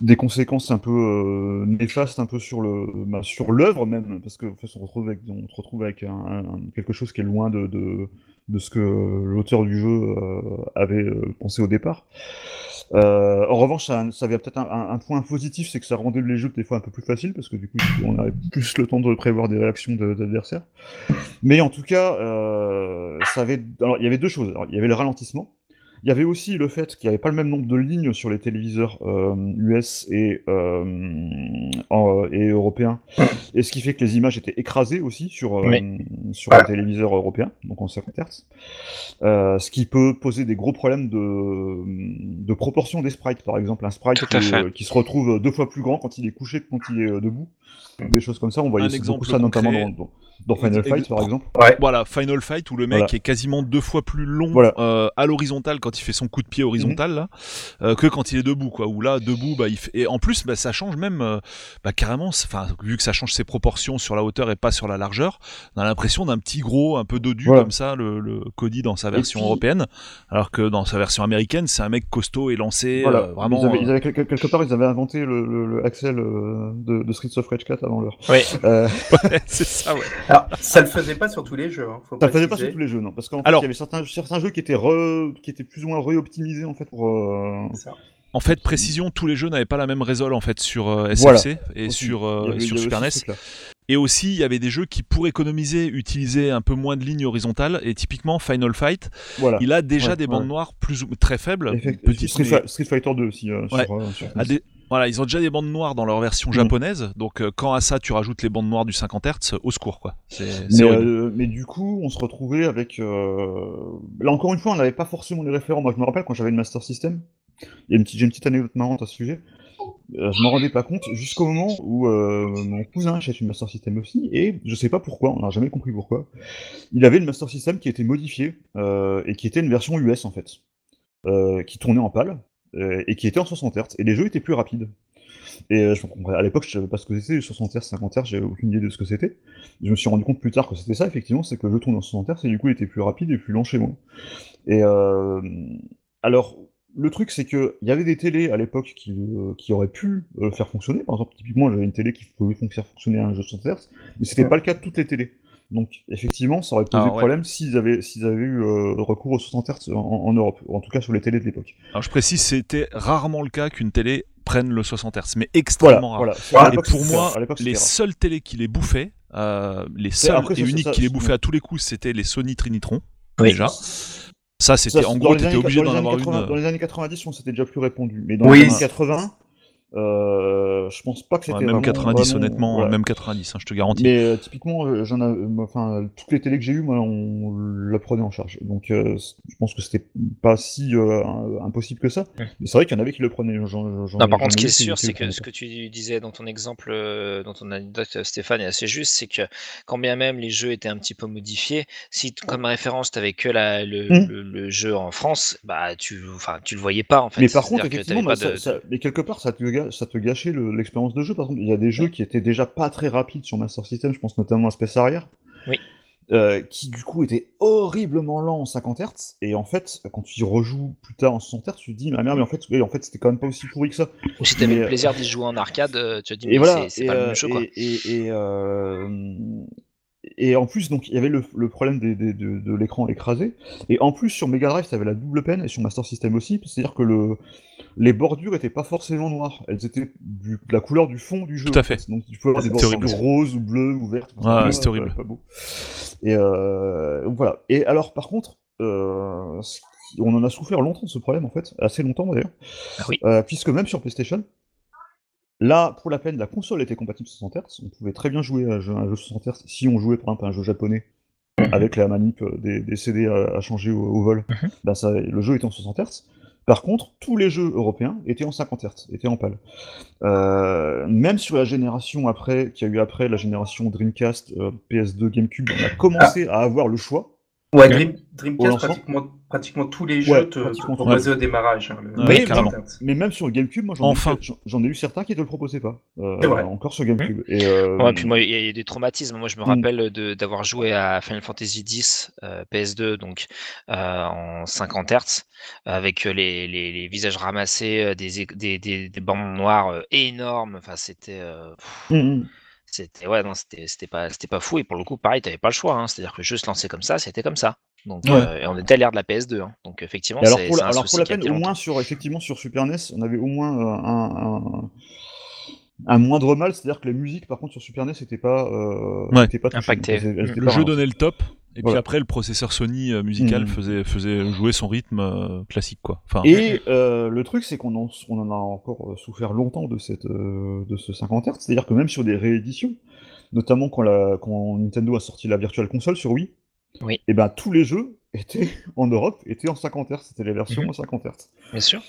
des conséquences un peu euh, néfastes un peu sur le, bah, sur l'œuvre même, parce que en fait, on retrouve avec, on se retrouve avec un, un- quelque chose qui est loin de, de, de ce que l'auteur du jeu euh, avait euh, pensé au départ. Euh, en revanche, ça, avait peut-être un, un- point positif, c'est que ça rendait les jeux des fois un peu plus faciles, parce que du coup, on avait plus le temps de prévoir des réactions d'adversaires. Mais en tout cas, euh, ça avait. Alors, il y avait deux choses. Alors, il y avait le ralentissement. Il y avait aussi le fait qu'il n'y avait pas le même nombre de lignes sur les téléviseurs euh, US et, euh, en- et européens, et ce qui fait que les images étaient écrasées aussi sur, euh, sur Voilà. les téléviseurs européens, donc en 50 Hz. Euh, ce qui peut poser des gros problèmes de, de proportion des sprites. Par exemple, un sprite qui, euh, se retrouve deux fois plus grand quand il est couché que quand il est euh, debout. Des choses comme ça, on voyait beaucoup ça notamment dans, dans, dans Final Fight par exemple. Ouais. Voilà, Final Fight où le mec Voilà. est quasiment deux fois plus long Voilà. euh, à l'horizontale quand il fait son coup de pied horizontal là, euh, que quand il est debout quoi. Où là debout bah il fait... et en plus bah, ça change même euh, bah, carrément. Enfin vu que ça change ses proportions sur la hauteur et pas sur la largeur, on a l'impression d'un petit gros un peu dodu Voilà. comme ça le, le Cody dans sa version puis- européenne, alors que dans sa version américaine c'est un mec costaud et lancé. Voilà, euh, vraiment. ils avaient, euh, ils avaient quelque, quelque part, ils avaient inventé le, le, le Axel euh, de, de Streets of Rage 4 avant l'heure. Oui. Euh, c'est ça ouais. Alors, ça le faisait pas sur tous les jeux. Hein, faut ça le faisait pas sur tous les jeux, non, parce qu'en fait, Alors- il y avait certains, certains jeux qui étaient, re, qui étaient plus ou moins re-optimisés en fait pour. euh, ça. En fait, précision, tous les jeux n'avaient pas la même résol en fait sur euh, Voilà. SFC et aussi. sur, euh, avait- sur Super NES. Et aussi, il y avait des jeux qui, pour économiser, utilisaient un peu moins de lignes horizontales. Et typiquement, Final Fight, Voilà. il a déjà Ouais, des ouais. bandes noires plus ou très faibles, Effect- petites, Street, mais- Fi- Street Fighter 2 aussi. euh, Ouais. sur, euh, sur à des- Voilà, ils ont déjà des bandes noires dans leur version Mm. japonaise. Donc, euh, quand à ça tu rajoutes les bandes noires du 50 Hz, au secours quoi. Euh, mais du coup, on se retrouvait avec. euh, Là encore une fois, on n'avait pas forcément les référents. Moi, je me rappelle quand j'avais une Master System. Il y a une petite, j'ai une petite anecdote marrante à ce sujet. Je m'en rendais pas compte jusqu'au moment où mon cousin achète une Master System aussi, et je sais pas pourquoi, on n'a jamais compris pourquoi. Il avait une Master System qui était modifiée euh, et qui était une version US en fait, qui tournait en PAL euh, et qui était en 60 Hz. Et les jeux étaient plus rapides. Et euh, je, à l'époque, je savais pas ce que c'était, 60 Hz, 50 Hz, j'avais aucune idée de ce que c'était. Je me suis rendu compte plus tard que c'était ça, effectivement, c'est que le jeu tourne en 60 Hz et du coup il était plus rapide et plus lent chez moi. Et euh, alors, le truc c'est que il y avait des télés à l'époque qui, euh, qui auraient pu euh, faire fonctionner. Par exemple, typiquement, j'avais une télé qui pouvait faire fonctionner un jeu 60 Hz, mais c'était Ouais. pas le cas de toutes les télés. Donc, effectivement, ça aurait posé Ah, ouais. problème s'ils avaient, s'ils avaient eu euh, recours aux 60 Hz en, en Europe, ou en tout cas sur les télés de l'époque. Alors, je précise, c'était rarement le cas qu'une télé prenne le 60 Hz, mais Voilà, extrêmement rare. voilà. À Et pour moi, rare. Les rare. seules télés qui les bouffaient, euh, les seules après, et uniques qui les bouffaient à tous les coups, c'était les Sony Trinitron. Oui. Déjà. Ça, c'était Ça, en gros, t'étais obligé dans d'en les avoir années 80 une. Dans les années 90, je pense que c'était déjà plus répandu. Mais dans Oui. les années 80, euh, je pense pas que Ouais, c'était même vraiment- 90, vraiment- honnêtement, voilà. même 90, hein, je te garantis. Mais euh, typiquement, euh, j'en euh, toutes les télés que j'ai eues, moi, on la prenait en charge. Donc, euh, je pense que c'était pas si euh, impossible que ça. Ouais. Mais c'est vrai qu'il y en avait qui le prenaient. J'en- j'en- j'en Non, par contre, ce qui est sûr, c'est que ce que tu disais dans ton exemple, dans ton anecdote, Stéphane, est assez juste, c'est que quand bien même les jeux étaient un petit peu modifiés, si comme référence tu avais que la- le, le- le jeu en France, bah tu, enfin, tu le voyais pas en fait. Mais par contre, effectivement, t'avais bah, ça, ça- mais quelque part, ça te, ça te gâchait le- l'expérience de jeu. Par exemple, il y a des jeux qui étaient déjà pas très rapides sur Master System, je pense notamment à Space Harrier, Oui. euh, qui du coup étaient horriblement lents en 50 Hz. Et en fait, quand tu y rejoues plus tard en 60 Hz, tu te dis, mais merde, mais en fait, en fait c'était quand même pas aussi pourri que ça. Ou si t'avais le plaisir d'y jouer en arcade, euh, tu te dis, mais voilà, c'est- pas le euh, même jeu quoi. et, et, et, euh, et en plus, donc il y avait le, le problème des- des- de, de l'écran écrasé. Et en plus, sur Mega Drive, ça avait la double peine, et sur Master System aussi, c'est-à-dire que le, les bordures étaient pas forcément noires, elles étaient du- de la couleur du fond du jeu. Tout à fait. Donc tu peux avoir des bordures roses ou bleues ou vertes. C'était pas- horrible. Pas beau. Et euh, donc voilà. Et alors, par contre, euh, on en a souffert longtemps de ce problème en fait, assez longtemps d'ailleurs. Ah oui. Euh, puisque même sur PlayStation, là, pour la peine, la console était compatible 60 Hz. On pouvait très bien jouer à un jeu, un jeu 60 Hz si on jouait par exemple à un jeu japonais avec la manip euh, des, des CD à, à changer au, au vol. Mhm. Ben, ça, le jeu était en 60 Hz. Par contre, tous les jeux européens étaient en 50 Hz, étaient en PAL. Euh, même sur la génération après, qui a eu après la génération Dreamcast, euh, PS2, GameCube, on a commencé à avoir le choix. Ouais. Dream- Dreamcast, pratiquement, pratiquement tous les Ouais, jeux te, te pratiquement tous. proposaient au démarrage. hein, le- Ouais, le carrément. 50. Mais même sur GameCube, moi j'en ai, Enfin. eu- ai certains qui ne te le proposaient pas. Euh. Encore sur GameCube. Et, euh, Ouais, puis moi, il y, a- il y a des traumatismes. Moi, je me Mm. rappelle d'avoir joué à Final Fantasy X euh, PS2, donc euh, en 50 Hz, avec les, les- les visages ramassés, des, des, des, des bandes noires euh, énormes. Enfin, c'était. C'était ouais, non, c'était c'était pas, c'était pas fou. Et pour le coup, pareil, t'avais pas le choix. hein. C'est-à-dire que le jeu se lançait comme ça, c'était comme ça. Donc, Ouais. euh, et on était à l'ère de la PS2. hein. Donc, effectivement, Et alors c'est pour, la, un alors souci pour la peine, au moins sur effectivement sur Super NES, on avait au moins euh, un, un, un moindre mal, c'est-à-dire que les musiques par contre sur Super NES n'étaient pas, euh, Ouais. pas étaient Le pas jeu donnait le top, et puis après le processeur Sony euh, musical Mhm. faisait, faisait jouer son rythme euh, classique quoi. Enfin, Et euh, le truc, c'est qu'on en, on en a encore souffert longtemps de, cette, euh, de ce 50 Hz, c'est-à-dire que même sur des rééditions, notamment quand, la, quand Nintendo a sorti la Virtual Console sur Wii, Oui. et ben tous les jeux étaient en Europe étaient en 50 Hz, c'était les versions Mhm. en 50 Hz. Bien sûr.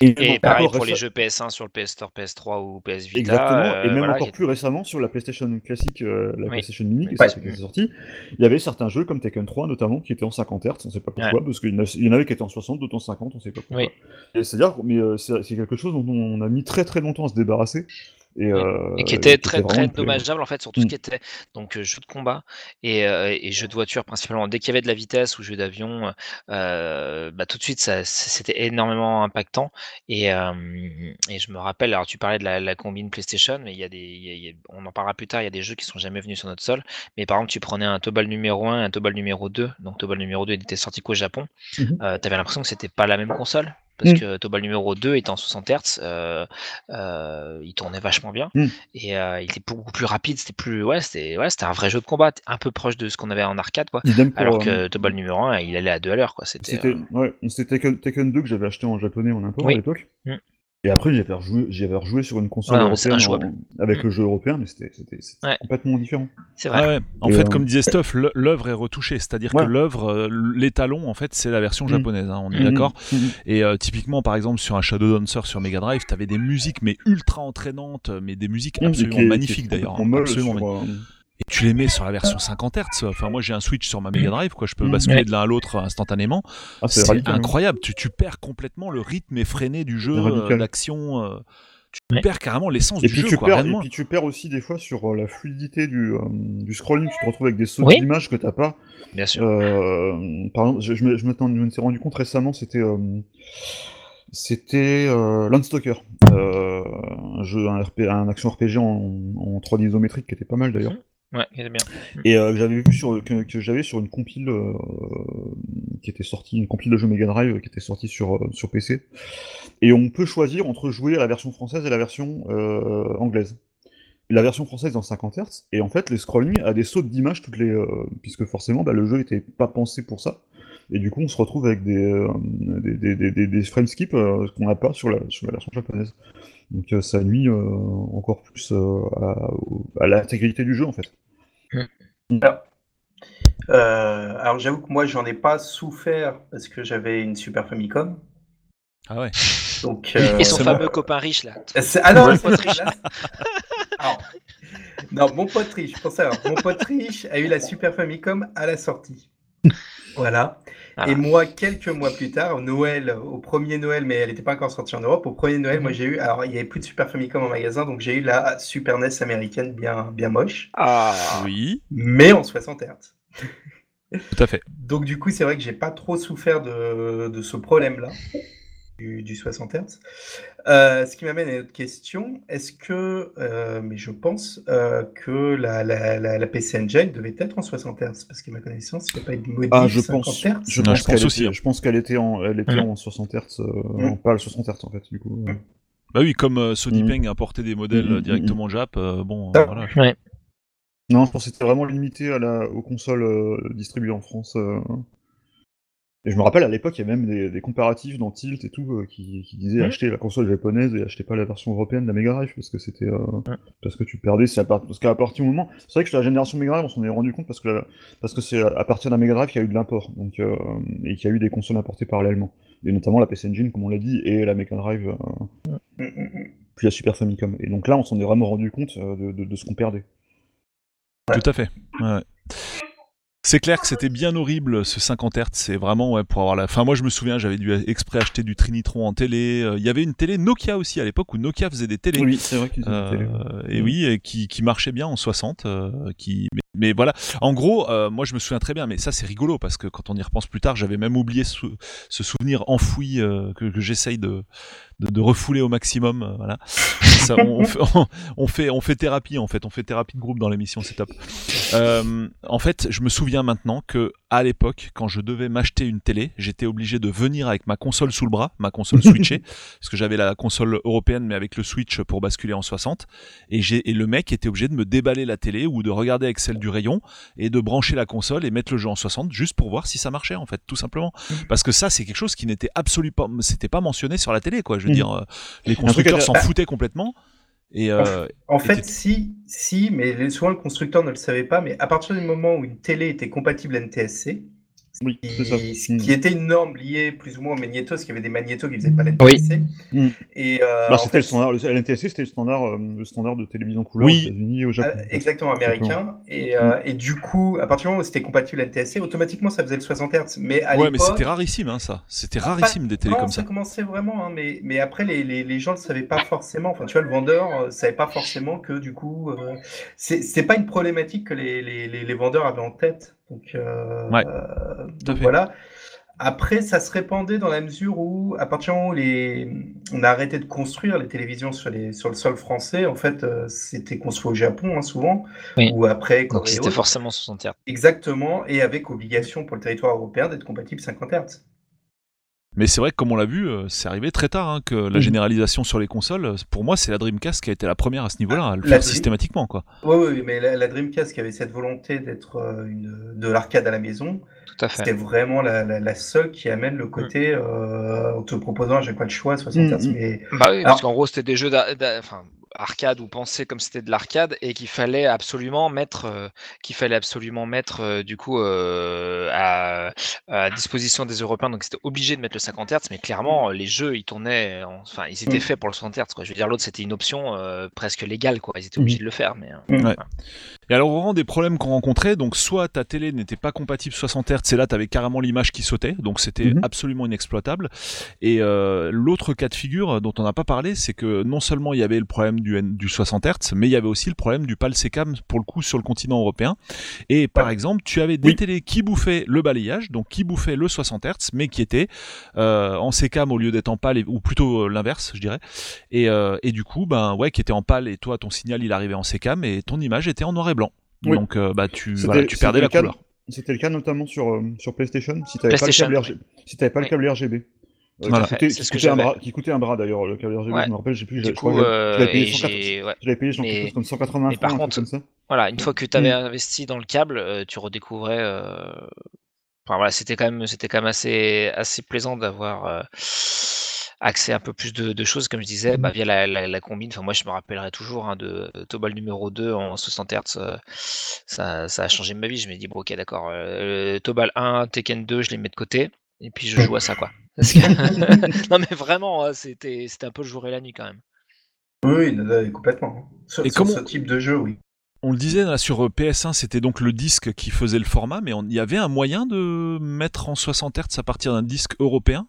Et, Et même pareil pour les jeux PS1 sur le PS Store, PS3 ou PS Vita. Exactement, euh, et même voilà, encore plus récemment sur la PlayStation classique, euh, la Oui. PlayStation Mini, qui est- qui est sortie, il y avait certains jeux comme Tekken 3 notamment qui étaient en 50 Hz, on sait pas pourquoi, parce qu'il y en avait qui étaient en 60, d'autres en 50, on sait pas pourquoi. Oui. C'est-à-dire, mais euh, c'est quelque chose dont on a mis très très longtemps à se débarrasser. Et, euh, et qui était très très dommageable en fait sur tout ce Mm. qui était donc euh, jeu de combat et, euh, et jeu de voiture principalement. Dès qu'il y avait de la vitesse ou jeu d'avion, bah, tout de suite c'était énormément impactant. Et, et je me rappelle, alors tu parlais de la, la combine PlayStation, mais il y a des, il y a- il y a- on en parlera plus tard. Il y a des jeux qui sont jamais venus sur notre sol. Mais par exemple, tu prenais un Tobal numéro 1 et un Tobal numéro 2. Donc Tobal numéro 2 il était sorti qu'au Japon. Mhm. Euh, T'avais l'impression que c'était pas la même console. Parce Mm. que Tobal numéro 2 était en 60 Hz, euh, euh, il tournait vachement bien Mm. et euh, il était beaucoup plus rapide, c'était plus ouais, c'était ouais, c'était un vrai jeu de combat, un peu proche de ce qu'on avait en arcade quoi. Pour, Alors que Tobal numéro 1, il allait à 2 à l'heure quoi, c'était C'était ouais, Tekken, Tekken 2 que j'avais acheté en japonais en import Oui. à l'époque. Mm. Et après, j'y avais rejoué, rejoué sur une console Ouais, non, mais c'est européenne en- avec Mm. le jeu européen, mais c'était c'était- c'était Ouais. complètement différent. c'est vrai. Ah ouais. En Et, fait, euh, comme disait Stuff, l'œuvre est retouchée, c'est-à-dire Ouais. que l'œuvre, euh, l'étalon, en fait, c'est la version Mm. japonaise. hein, on est Mhm. d'accord. Et euh, typiquement, par exemple, sur un Shadow Dancer sur Mega Drive, t'avais des musiques mais ultra entraînantes, mais des musiques absolument Qui est- magnifiques qui est d'ailleurs, molle absolument sur, magnifiques. euh, Et tu les mets sur la version 50 Hz. Enfin, moi, j'ai un Switch sur ma Mega Drive, quoi. Je peux Mhm. basculer Ouais. de l'un à l'autre instantanément. Ah, c'est hein. incroyable. Tu, tu perds complètement le rythme effréné du jeu, euh, l'action. euh, tu Ouais. perds carrément l'essence du puis, jeu, tu quoi. perds, et puis tu perds aussi des fois sur euh, la fluidité du, euh, du scrolling, tu te retrouves avec des sauts Oui. d'images que t'as pas. Bien sûr. Euh, par exemple, je, je me, m'étais rendu compte récemment, c'était euh, c'était euh, Landstalker, euh, un jeu, un, RP, un action RPG en, en 3D isométrique qui était pas mal d'ailleurs. Ouais, il est bien. Et euh, j'avais vu sur que, j'avais sur une compile euh, qui était sortie, une compile de jeu Mega Drive qui était sortie sur euh, sur PC. Et on peut choisir entre jouer à la version française et la version anglaise. La version française est en 50 Hz et en fait les scrolling a des sautes d'image toutes les puisque forcément bah, le jeu était pas pensé pour ça. Et du coup on se retrouve avec des des, des, des, des, frame qu'on n'a pas sur la sur la version japonaise. Donc euh, ça nuit euh, encore plus euh, à, à l'intégrité du jeu en fait. Euh, alors j'avoue que moi j'en ai pas souffert parce que j'avais une Super Famicom. Ah ouais. Donc, euh, Et son fameux copain riche là. Ah non, mon pote riche. là- non, mon pote riche, pour ça, mon pote riche a eu la Super Famicom à la sortie. Voilà. Et moi, quelques mois plus tard, au Noël, au premier Noël, mais elle n'était pas encore sortie en Europe, au premier Noël, Mhm. moi j'ai eu, alors il n'y avait plus de Super Famicom en magasin, donc j'ai eu la Super NES américaine bien, bien moche, Ah. Oui, mais en 60 Hz. tout à fait. Donc du coup, c'est vrai que j'ai pas trop souffert de, de ce problème-là du, du 60 Hz. Euh, ce qui m'amène à une autre question. Est-ce que, euh, mais je pense euh, que la, la, la, la PC Engine devait être en 60 Hz parce qu'à ma connaissance, il n'y a pas eu de modif Ah, je 50 pense, Hz. je Non, pense je qu'elle pense aussi, était, hein. je pense qu'elle était en, elle était Mm. en 60 Hz, non, pas le 60 Hz en fait, du coup. euh. Bah oui, comme euh, Sony Mm. Peng importait des modèles directement Jap, euh, bon, Ah. euh, voilà. Non, je pense que c'était vraiment limité à la, aux consoles euh, distribuées en France. Et je me rappelle à l'époque, il y avait même des, des comparatifs dans Tilt et tout euh, qui, qui disaient Mm. acheter la console japonaise et acheter pas la version européenne de la Mega Drive parce que c'était euh, parce que tu perdais. c'est à part- Parce qu'à partir du moment, c'est vrai que sur la génération Mega Drive, on s'en est rendu compte parce que la- parce que c'est à partir de la Mega Drive qu'il y a eu de l'import, donc euh, et qu'il y a eu des consoles importées parallèlement. et notamment la PC Engine, comme on l'a dit, et la Mega Drive, puis la Super Famicom. Et donc là, on s'en est vraiment rendu compte de, de- de ce qu'on perdait. Tout à fait. ouais. C'est clair que c'était bien horrible ce 50 Hz. C'est vraiment ouais, pour avoir la. Enfin, moi je me souviens, j'avais dû exprès acheter du Trinitron en télé. Euh, Il y avait une télé Nokia aussi à l'époque où Nokia faisait des télés. Oui, c'est vrai qu'ils Euh, étaient- et Mm. oui, et qui, qui marchait bien en 60. euh, qui... mais, voilà, en gros, euh, moi je me souviens très bien, mais ça c'est rigolo parce que quand on y repense plus tard, j'avais même oublié ce, ce souvenir enfoui euh, que, que j'essaye de, de, de refouler au maximum. euh, voilà. Ça, on, on fait, on, on fait, on fait thérapie en fait, on fait thérapie de groupe dans l'émission, c'est top. En fait, je me souviens maintenant que à l'époque, quand je devais m'acheter une télé, j'étais obligé de venir avec ma console sous le bras, ma console switchée, parce que j'avais la console européenne mais avec le switch pour basculer en 60 et, et le mec était obligé de me déballer la télé ou de regarder avec celle du rayon et de brancher la console et mettre le jeu en 60 juste pour voir si ça marchait en fait tout simplement. Parce que ça c'est quelque chose qui n'était absolument pas c'était pas mentionné sur la télé quoi. Je veux Mhm. dire euh, les truc constructeurs s'en foutaient complètement et euh, En fait, si, si, mais souvent le constructeur ne le savait pas, mais à partir du moment où une télé était compatible NTSC, Oui, c'est ça. qui, ce Mm. qui était une norme liée plus ou moins au magnéto, parce qu'il y avait des magnétos qui faisaient pas la Oui. NTSC. Mm. Et euh, Bah, c'était fait, le standard, le LNTSC, c'était le standard, euh, le standard de télévision couleur Oui. aux États-Unis au Japon. euh, exactement américain. Et, euh, et du coup, à partir du moment où c'était compatible NTSC, automatiquement ça faisait le 60 Hz. Mais à ouais mais l'époque, c'était rarissime hein, ça c'était rarissime des télé non, comme ça ça commençait vraiment, hein, mais, mais après, les, les, les gens ne le savaient pas forcément. Enfin, tu vois, le vendeur ne savait pas forcément que, du coup, euh, c'est c'est pas une problématique que les, les, les, les vendeurs avaient en tête. Donc, euh, Ouais, euh, donc voilà. Après, ça se répandait dans la mesure où, à partir du moment où les... on a arrêté de construire les télévisions sur, les... sur le sol français, en fait, euh, c'était construit au Japon, hein, souvent, Oui. ou après Donc c'était forcément 60 Hz. Exactement, et avec obligation pour le territoire européen d'être compatible 50 Hz. Mais c'est vrai que comme on l'a vu euh, c'est arrivé très tard hein, que la Mhm. généralisation sur les consoles pour moi c'est la Dreamcast qui a été la première à ce niveau là à le La faire Dream- systématiquement quoi Oui, oui, mais la, la Dreamcast qui avait cette volonté d'être euh, une, de l'arcade à la maison, c'était vraiment la, la, la seule qui amène le côté euh, en te proposant chaque fois le choix 60 Hz. Mm, mm. Mais Bah oui, Alors- parce qu'en gros, c'était des jeux arcade ou pensés comme c'était de l'arcade et qu'il fallait absolument mettre, euh, qu'il fallait absolument mettre euh, du coup euh, à, à disposition des Européens. Donc c'était obligé de mettre le 50 Hz, mais clairement les jeux ils tournaient, en- enfin ils étaient Mm. faits pour le 60 Hz. Quoi. Je veux dire l'autre c'était une option presque légale quoi. Ils étaient Mhm. obligés de le faire, mais. Ouais. Et alors, au rang des problèmes qu'on rencontrait, donc soit ta télé n'était pas compatible 60 Hz, et là, tu avais carrément l'image qui sautait, donc c'était absolument inexploitable. Et l'autre cas de figure dont on n'a pas parlé, c'est que non seulement il y avait le problème du, N- du 60 Hz, mais il y avait aussi le problème du PAL SECAM, pour le coup, sur le continent européen. Et par Ouais. exemple, tu avais des Oui. télés qui bouffaient le balayage, donc qui bouffaient le 60 Hz, mais qui étaient euh, en SECAM au lieu d'être en PAL, et- ou plutôt euh, l'inverse, je dirais. Et, euh, et du coup, ben ouais, qui était en PAL, et toi, ton signal, il arrivait en SECAM, et ton image était en noir et blanc. Oui. Donc euh, bah tu, voilà, tu perdais la couleur. C'était le cas notamment sur, euh, sur PlayStation, si t'avais pas le PlayStation, câble RGB. Si t'avais pas le câble RGB. Euh, Voilà. qui, coûtait, qui que coûtait un bras, qui coûtait un bras d'ailleurs, le câble RGB, Ouais. je me rappelle, j'ai plus, je Du coup, je euh, payé, et 180 j'ai- ouais. je l'avais payé genre Mais- quelque chose comme 180 mais par contre, comme ça. Voilà, une fois que tu avais Mm. investi dans le câble, euh, tu redécouvrais. euh, Enfin voilà, c'était quand même, c'était quand même assez, assez plaisant d'avoir euh, accès à un peu plus de, de choses, comme je disais, bah, via la, la, la combine. Enfin moi, je me rappellerai toujours hein, de Tobal numéro 2 en 60 Hz. euh, ça, ça a changé ma vie. Je me dis bon, ok, d'accord. euh, Tobal 1, Tekken 2, je les mets de côté. Et puis je joue à ça, quoi. Parce que- non mais vraiment, hein, c'était, c'était un peu le jour et la nuit quand même. oui, complètement. Sur, Et sur comment- ce type de jeu, oui. On le disait là, sur euh, PS1, c'était donc le disque qui faisait le format, mais on- il y avait un moyen de mettre en 60 Hz à partir d'un disque européen?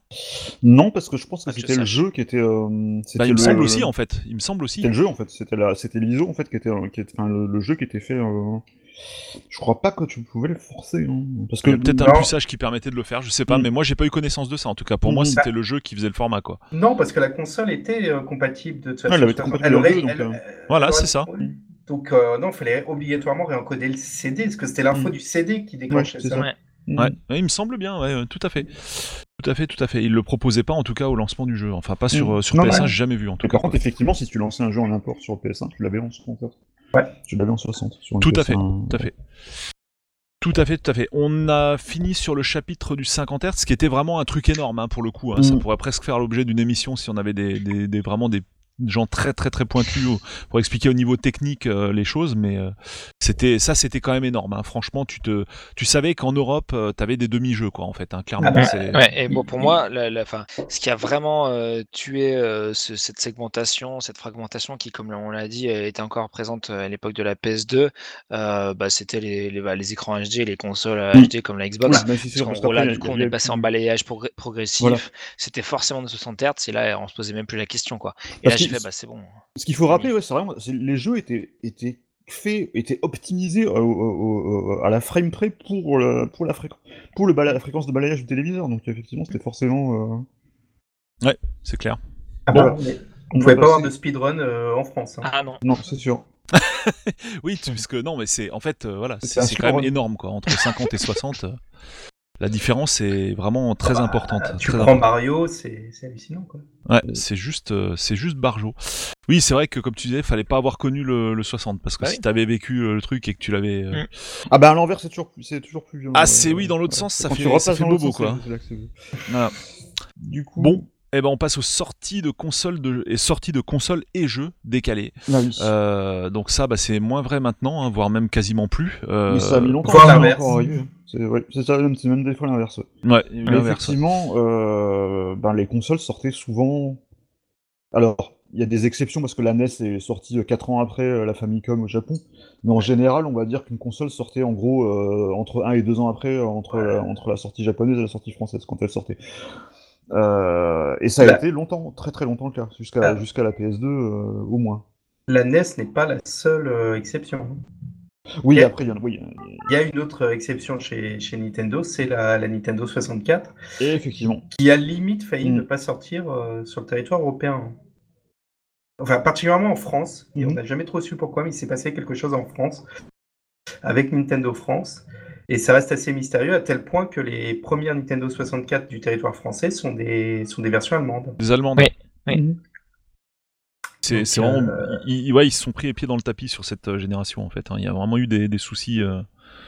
Non, parce que je pense que c'était le jeu qui était. euh, Bah, il me le- semble aussi en fait. Il me semble aussi. C'était le jeu en fait, c'était la, l'ISO en fait qui était, euh, qui était- enfin le, le jeu qui était fait. euh, Je crois pas que tu pouvais le forcer, hein, parce Il que y a peut-être un Non. puçage qui permettait de le faire, je sais pas, Mm. mais moi j'ai pas eu connaissance de ça. En tout cas, pour moi Mm. c'était le jeu qui faisait le format quoi. Non, parce que la console était euh, compatible de toute façon. Ouais, elle avait donc, elle- euh, elle Voilà, c'est ça. oui. Donc euh, non, il fallait obligatoirement réencoder le CD, parce que c'était l'info Mm. du CD qui déclenchait c'est ça. ça. Ouais. Mm. Ouais, ouais, il me semble bien, ouais, ouais, tout à fait. Tout à fait, tout à fait. Il le proposait pas en tout cas au lancement du jeu. Enfin, pas sur, Mm. euh, sur Non, PS1, ouais. j'ai jamais vu en tout Et cas. par contre, effectivement, si tu lançais un jeu en import sur PS1, tu l'avais en 60 Hz. Ouais. Tu l'avais en 60. Sur une Tout à fait, PS1. tout à fait. Tout à fait, tout à fait. On a fini sur le chapitre du 50 Hz, qui était vraiment un truc énorme hein, pour le coup. hein. Ça Mm. pourrait presque faire l'objet d'une émission si on avait des, des- des- vraiment des gens très très très pointus pour expliquer au niveau technique euh, les choses, mais euh, c'était ça, c'était quand même énorme. hein. Franchement, tu te, tu savais qu'en Europe, tu avais des demi-jeux, quoi, en fait. hein. Clairement, Ah bah. Ouais, et bon, pour moi, la, la- fin, ce qui a vraiment euh, tué euh, ce- cette segmentation, cette fragmentation qui, comme on l'a dit, euh, était encore présente euh, à l'époque de la PS2, euh, bah, c'était les, les, bah, les écrans HD, les consoles euh, Mm. HD comme la Xbox. Oui, bah, sûr, là, du coup, on est passé en balayage progr- progressif. Voilà. C'était forcément de 60 Hz, et là, on se posait même plus la question, quoi. Et Là, bah, c'est bon. Ce qu'il faut rappeler, ouais, c'est vraiment, c'est- les jeux étaient, étaient faits, étaient optimisés au- au- au- à la frame près pour, le, pour, la, fréquence, pour le bala- la fréquence de balayage du téléviseur. Donc effectivement, c'était forcément. euh, C'est clair. Ah Bon, mais on on pouvait va pas avoir de speedrun euh, en France. hein. Ah non. Non, c'est sûr. Oui, parce que non, mais c'est en fait, euh, voilà, C'est c'est un c'est quand même énorme, quoi. Entre 50 et 60, euh, la différence est vraiment très Bah, importante. Tu très prends importante. Mario, c'est c'est hallucinant. Quoi. Ouais, c'est juste, euh, c'est juste barjo. Oui, c'est vrai que comme tu disais, fallait pas avoir connu le, le 60 parce que Bah si t'avais vécu euh, le truc et que tu l'avais. euh, Mm. Ah bah à l'envers, c'est toujours, plus- c'est toujours plus violent. Ah, c'est euh, oui, dans l'autre ouais. sens, ça Quand fait- ça fait bobo, sens, quoi. Du coup. Bon, eh ben on passe aux sorties de consoles de et sorties de consoles et jeux décalés. Ah oui. Euh, donc ça, bah, c'est moins vrai maintenant, hein, voire même quasiment plus. Euh, Mais ça a mis longtemps voire l'inverse. C'est ouais, c'est ça, même- c'est même des fois l'inverse. ouais. Mais effectivement, euh, ben, les consoles sortaient souvent. Alors, il y a des exceptions parce que la NES est sortie 4 ans après la Famicom au Japon. Mais en général, on va dire qu'une console sortait en gros euh, entre 1 et 2 ans après, entre, la, entre la sortie japonaise et la sortie française, quand elle sortait. Euh, et ça a été longtemps, très très longtemps le cas, jusqu'à Ah. la PS2 euh, au moins. La NES n'est pas la seule euh, exception. Oui, Et- après, il y en a. Oui, Il y a une autre exception chez, chez Nintendo, c'est la, la Nintendo 64, et effectivement. qui a limite failli Mm. ne pas sortir sur le territoire européen. Enfin, particulièrement en France, et on Mhm. n'a jamais trop su pourquoi, mais il s'est passé quelque chose en France avec Nintendo France. Et ça reste assez mystérieux à tel point que les premières Nintendo 64 du territoire français sont des, sont des versions allemandes. Des Allemandes. Oui. Oui. Mhm. C'est vraiment, euh, ils, ils- ouais, ils se sont pris les pieds dans le tapis sur cette euh, génération en fait. hein. Il y a vraiment eu des, des soucis. euh,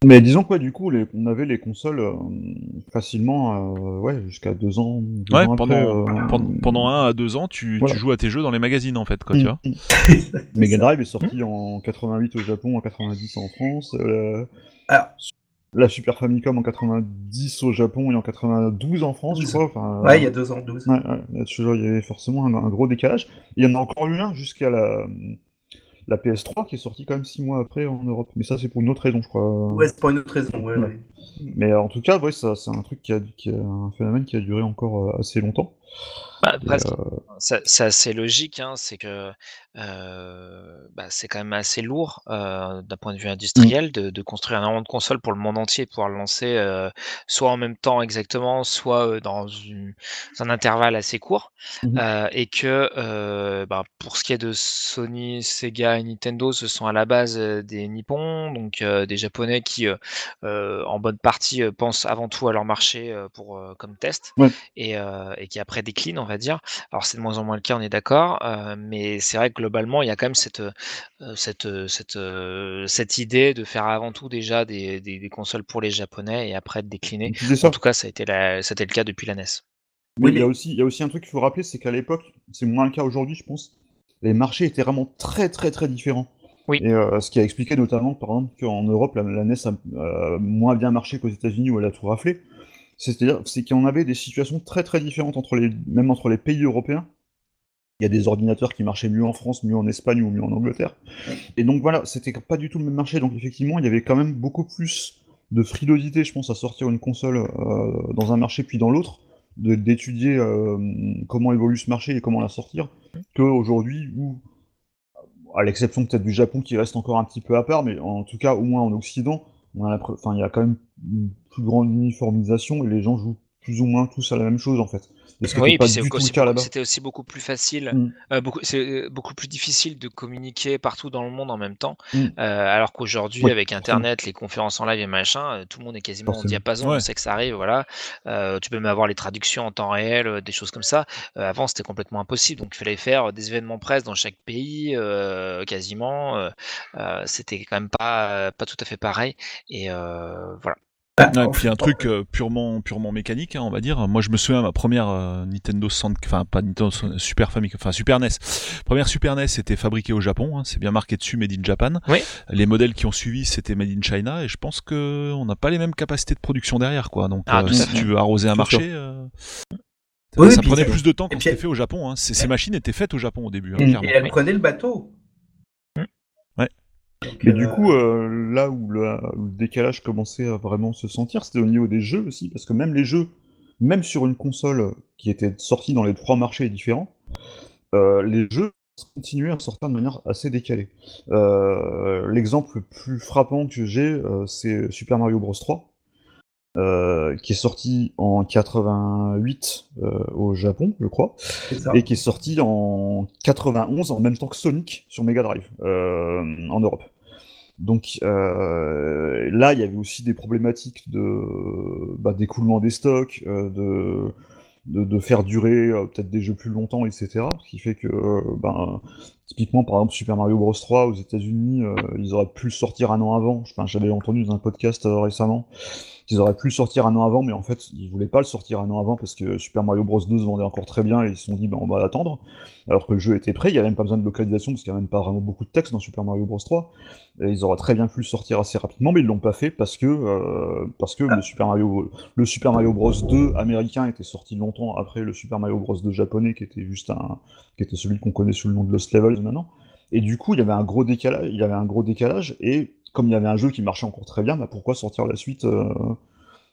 Mais disons quoi, du coup, les- on avait les consoles euh, facilement, euh, ouais, jusqu'à deux ans. deux Ouais, ans pendant, après, euh, pendant, pendant un à deux ans, tu, Voilà. tu joues à tes jeux dans les magazines en fait, quoi, Mm. tu vois. Mega Drive est sorti en 88 au Japon, en 90 en France. euh, Alors. La Super Famicom en 90 au Japon et en 92 en France, je crois. Enfin, Ouais, il y a deux ans, 12. ouais, il y avait forcément un, un gros décalage. Il y en a encore eu un jusqu'à la, la PS3 qui est sortie quand même six mois après en Europe. Mais ça, c'est pour une autre raison, je crois. Ouais, c'est pour une autre raison. Ouais, Ouais. ouais. Mais en tout cas, ouais, c'est un truc qui a, qui a- un phénomène qui a duré encore euh, assez longtemps. Bah, euh, ça- c'est assez logique, hein, c'est que euh, bah, c'est quand même assez lourd euh, d'un point de vue industriel de, de construire un énorme de console pour le monde entier et pouvoir le lancer soit en même temps exactement, soit dans une- un intervalle assez court. Euh, et que bah, pour ce qui est de Sony, Sega et Nintendo, ce sont à la base des Nippons, donc des Japonais qui, en bonne partie, pensent avant tout à leur marché pour, comme test Ouais. et, et qui après déclinent, on va dire. Alors c'est de moins en moins le cas, on est d'accord, euh, mais c'est vrai que globalement, il y a quand même cette, euh, cette, euh, cette, cette idée de faire avant tout déjà des, des, des consoles pour les Japonais et après de décliner. En tout cas, ça a été, la, ça a été le cas depuis la NES. Mais Oui, il y, a aussi, il y a aussi un truc qu'il faut rappeler, c'est qu'à l'époque, c'est moins le cas aujourd'hui, je pense, les marchés étaient vraiment très très très différents. Oui. Et euh, ce qui a expliqué notamment, par exemple, qu'en Europe, la, la NES a euh, moins bien marché qu'aux États-Unis où elle a tout raflé. C'est-à-dire, c'est qu'on avait des situations très très différentes entre les, même entre les pays européens. Il y a des ordinateurs qui marchaient mieux en France, mieux en Espagne ou mieux en Angleterre. Et donc voilà, c'était pas du tout le même marché. Donc effectivement, il y avait quand même beaucoup plus de frilosité, je pense, à sortir une console euh, dans un marché puis dans l'autre, d'étudier euh, comment évolue ce marché et comment la sortir, qu'aujourd'hui où, à l'exception peut-être du Japon qui reste encore un petit peu à part, mais en tout cas au moins en Occident, enfin, il y a quand même une plus grande uniformisation et les gens jouent plus ou moins tous à la même chose en fait. Oui, aussi c'était aussi beaucoup plus facile, Mm. euh, beaucoup, c'est euh, beaucoup plus difficile de communiquer partout dans le monde en même temps, Mm. euh, alors qu'aujourd'hui, Ouais, avec. Internet, les conférences en live et machin, tout le monde est quasiment en diapason, Ouais. on sait que ça arrive, voilà. Euh, tu peux même avoir les traductions en temps réel, des choses comme ça. Avant, c'était complètement impossible, donc il fallait faire des événements presse dans chaque pays, quasiment. c'était quand même pas, pas tout à fait pareil, et voilà. Bah, puis un truc euh, purement purement mécanique, hein, on va dire. Moi, je me souviens ma première euh, Nintendo 60, enfin pas Nintendo Super Famicom, enfin Super NES. Première Super NES était fabriquée au Japon, hein, c'est bien marqué dessus Made in Japan. Oui. Les modèles qui ont suivi, c'était Made in China, et je pense que on n'a pas les mêmes capacités de production derrière, quoi. Donc, Ah, euh, si tu veux arroser un marché, euh, Oui, ça prenait plus de temps quand c'était fait au Japon. Hein. Ces, ces machines étaient faites au Japon au début, hein, Et clairement. elle prenait le bateau. Donc, Mais euh, du coup, euh, là où le, où le décalage commençait à vraiment se sentir, c'était au niveau des jeux aussi, parce que même les jeux, même sur une console qui était sortie dans les trois marchés différents, euh, les jeux continuaient à sortir de manière assez décalée. L'exemple le plus frappant que j'ai, c'est Super Mario Bros 3, euh, qui est sorti en 88 euh, au Japon, je crois et qui est sorti en 91 en même temps que Sonic sur Mega Drive euh, en Europe. Donc là, il y avait aussi des problématiques de bah, d'écoulement des stocks, de, de de faire durer peut-être des jeux plus longtemps, etc. Ce qui fait que ben typiquement par exemple Super Mario Bros 3 aux États-Unis, ils auraient pu le sortir un an avant. Enfin, j'avais entendu dans un podcast récemment qu'ils auraient pu le sortir un an avant, mais en fait, ils voulaient pas le sortir un an avant parce que Super Mario Bros 2 se vendait encore très bien et ils se sont dit, ben, on va l'attendre. Alors que le jeu était prêt, il n'y avait même pas besoin de localisation parce qu'il n'y a même pas vraiment beaucoup de texte dans Super Mario Bros 3. Et ils auraient très bien pu le sortir assez rapidement, mais ils l'ont pas fait parce que, euh, parce que le, Super Mario, le Super Mario Bros 2 américain était sorti longtemps après le Super Mario Bros 2 japonais qui était juste un, qui était celui qu'on connaît sous le nom de Lost Levels maintenant. Et du coup, il y avait un gros décalage, il y avait un gros décalage, et comme il y avait un jeu qui marchait encore très bien, bah pourquoi sortir la suite euh,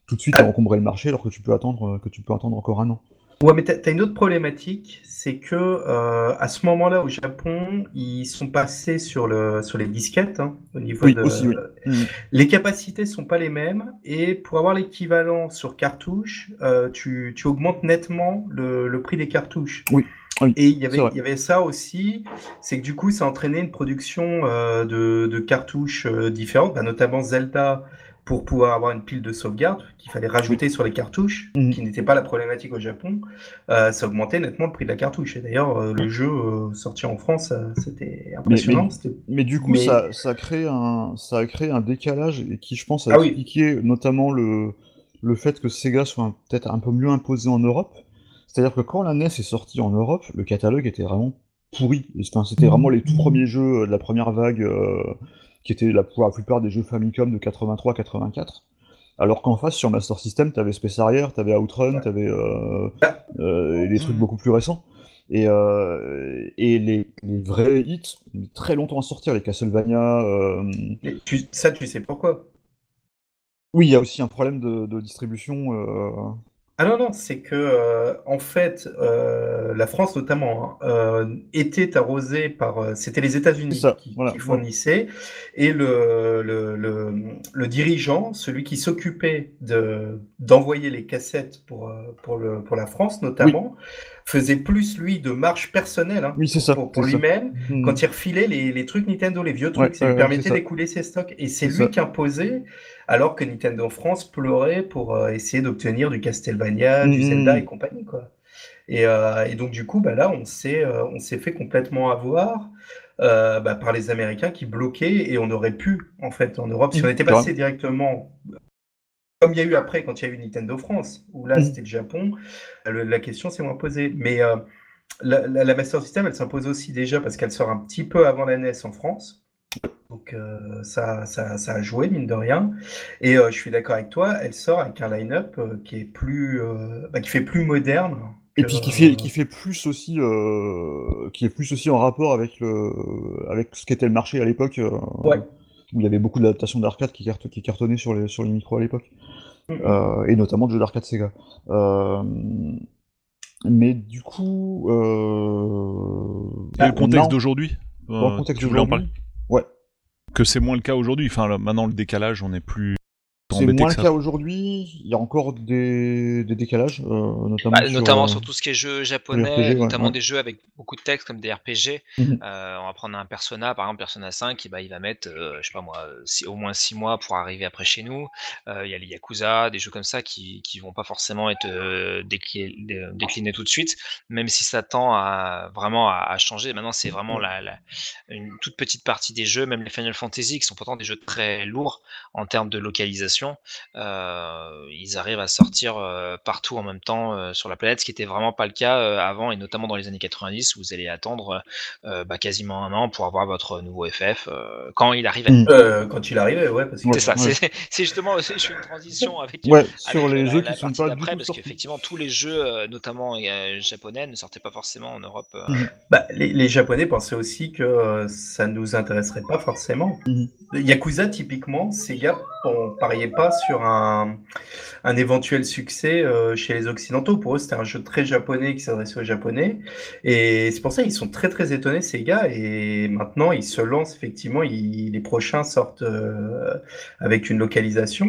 tout de suite et encombrer le marché alors que tu peux attendre, euh, que tu peux attendre encore un an? Ouais, mais t'as as une autre problématique, c'est que euh, à ce moment-là, au Japon, ils sont passés sur le sur les disquettes hein, au niveau Oui, de. aussi, oui. Mhm. Les capacités sont pas les mêmes et pour avoir l'équivalent sur cartouche, euh, tu, tu augmentes nettement le, le prix des cartouches. Oui, oui, Et il y avait c'est vrai. il y avait ça aussi, c'est que du coup, ça entraînait une production euh, de, de cartouches euh, différentes, bah, notamment Zelda pour pouvoir avoir une pile de sauvegarde qu'il fallait rajouter sur les cartouches, Mhm. qui n'était pas la problématique au Japon. Euh, ça augmentait nettement le prix de la cartouche. Et d'ailleurs, le jeu sorti en France, c'était impressionnant. Mais du coup, Mais- ça, créé un, ça a créé un décalage et qui, je pense, a Ah oui. expliqué notamment le, le fait que Sega soit peut-être un peu mieux imposé en Europe. C'est-à-dire que quand la NES est sortie en Europe, le catalogue était vraiment pourri. Enfin, c'était vraiment les tout premiers jeux de la première vague, euh, qui étaient la, pour la plupart des jeux Famicom de 83-84. Alors qu'en face, sur Master System, t'avais Space Harrier, t'avais Outrun, t'avais euh, euh, des trucs Mhm. beaucoup plus récents. Et, euh, et les, les vrais hits ont mis très longtemps à sortir, les Castlevania. euh, Et tu- ça, tu sais pourquoi? Oui, il y a aussi un problème de, de distribution. Ah non, non, c'est que, euh, en fait, euh, la France notamment hein, euh, était arrosée par. euh, c'était les États-Unis ça, qui, voilà, qui fournissaient. Et le, le, le, le dirigeant, celui qui s'occupait de, d'envoyer les cassettes pour, euh, pour, le, pour la France notamment, faisait plus, lui, de marge personnelle hein, Oui, c'est ça. pour, lui-même Mhm. quand il refilait les, les trucs Nintendo, les vieux trucs, Ouais, ça lui ouais, permettait d'écouler ses stocks. Et c'est lui qui imposait, alors que Nintendo France pleurait pour euh, essayer d'obtenir du Castlevania, du Mhm. Zelda et compagnie, quoi. Et, euh, et donc, du coup, bah, là, on s'est euh, on s'est fait complètement avoir euh, bah, par les Américains qui bloquaient et on aurait pu, en fait, en Europe, si on était passé directement, comme il y a eu après, quand il y a eu Nintendo France, où là, Mhm. c'était le Japon, le- la question s'est moins posée. Mais euh, la, la- la Master System, elle s'impose aussi déjà parce qu'elle sort un petit peu avant la NES en France. Donc euh, ça, ça, ça a joué, mine de rien. Et euh, je suis d'accord avec toi, elle sort avec un line-up qui est plus, bah, qui fait plus moderne. Et puis qui fait, qui fait plus aussi, qui est plus aussi en rapport avec le, avec ce qu'était le marché à l'époque, Ouais. où il y avait beaucoup d'adaptations d'arcade qui, cartonnaient sur les, sur les micros à l'époque. Euh, et notamment de jeux d'arcade Sega. Euh, mais du coup, euh, Et le on contexte d'aujourd'hui dans le euh, contexte en d'aujourd'hui, parler ouais, Que c'est moins le cas aujourd'hui. Enfin, là, maintenant, le décalage, on est plus c'est embêté moins que le cas aujourd'hui. Il y a encore des, des décalages, euh, notamment Bah, sur, notamment euh, sur tout ce qui est jeux japonais, RPG, notamment ouais. des jeux avec beaucoup de texte comme des RPG. Mhm. Euh, on va prendre un Persona, par exemple Persona 5, et bah, il va mettre, euh, je sais pas moi, six- au moins 6 mois pour arriver après chez nous. Euh, Il y a les Yakuza, des jeux comme ça qui, qui vont pas forcément être euh, décli- dé- déclinés tout de suite, même si ça tend à vraiment à, à changer. Maintenant, c'est vraiment la, la- une toute petite partie des jeux, même les Final Fantasy, qui sont pourtant des jeux très lourds en termes de localisation. Euh, ils arrivent à sortir euh, partout en même temps euh, sur la planète, ce qui était vraiment pas le cas euh, avant, et notamment dans les années 90, où vous allez attendre euh, bah, quasiment un an pour avoir votre nouveau FF euh, quand il arrivait. Mm. Euh, quand il arrivait, ouais, parce que C'est ça, Ouais. c'est c'est justement, je fais une transition avec, Ouais, sur avec les la- jeux la qui sont pas d'après, parce qu'effectivement tous les jeux, notamment euh, japonais, ne sortaient pas forcément en Europe. euh, Mhm. Bah, les, les Japonais pensaient aussi que euh, ça ne nous intéresserait pas forcément. Mhm. Yakuza, typiquement, Sega pariait pas sur un, éventuel succès euh, chez les Occidentaux. Pour eux, c'était un jeu très japonais qui s'adressait aux Japonais. Et c'est pour ça qu'ils sont très très étonnés, Sega. Et maintenant, ils se lancent, effectivement, ils- les prochains sortent euh, avec une localisation.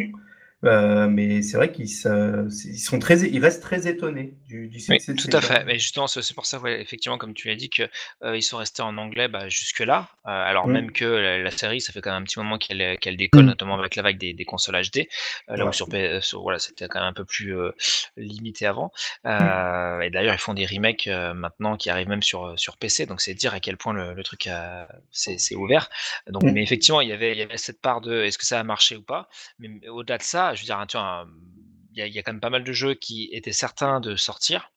Euh, mais c'est vrai qu'ils sont très, ils restent très étonnés du, du Oui, succès de tout à fait. Mais justement, c'est pour ça, ouais, effectivement, comme tu l'as dit, que euh, sont restés en anglais bah, jusque-là. Euh, alors Mm. même que la, la série, ça fait quand même un petit moment qu'elle qu'elle décolle, Mm. notamment avec la vague des, des consoles HD. là où sur, voilà, c'était quand même un peu plus limité avant. Euh, Et d'ailleurs, ils font des remakes maintenant qui arrivent même sur sur PC. Donc c'est dire à quel point le, le truc c'est ouvert. Donc, Mm. mais effectivement, il y avait il y avait cette part de est-ce que ça a marché ou pas? Mais au-delà de ça, je veux dire, tu vois, il y, a, il y a quand même pas mal de jeux qui étaient certains de sortir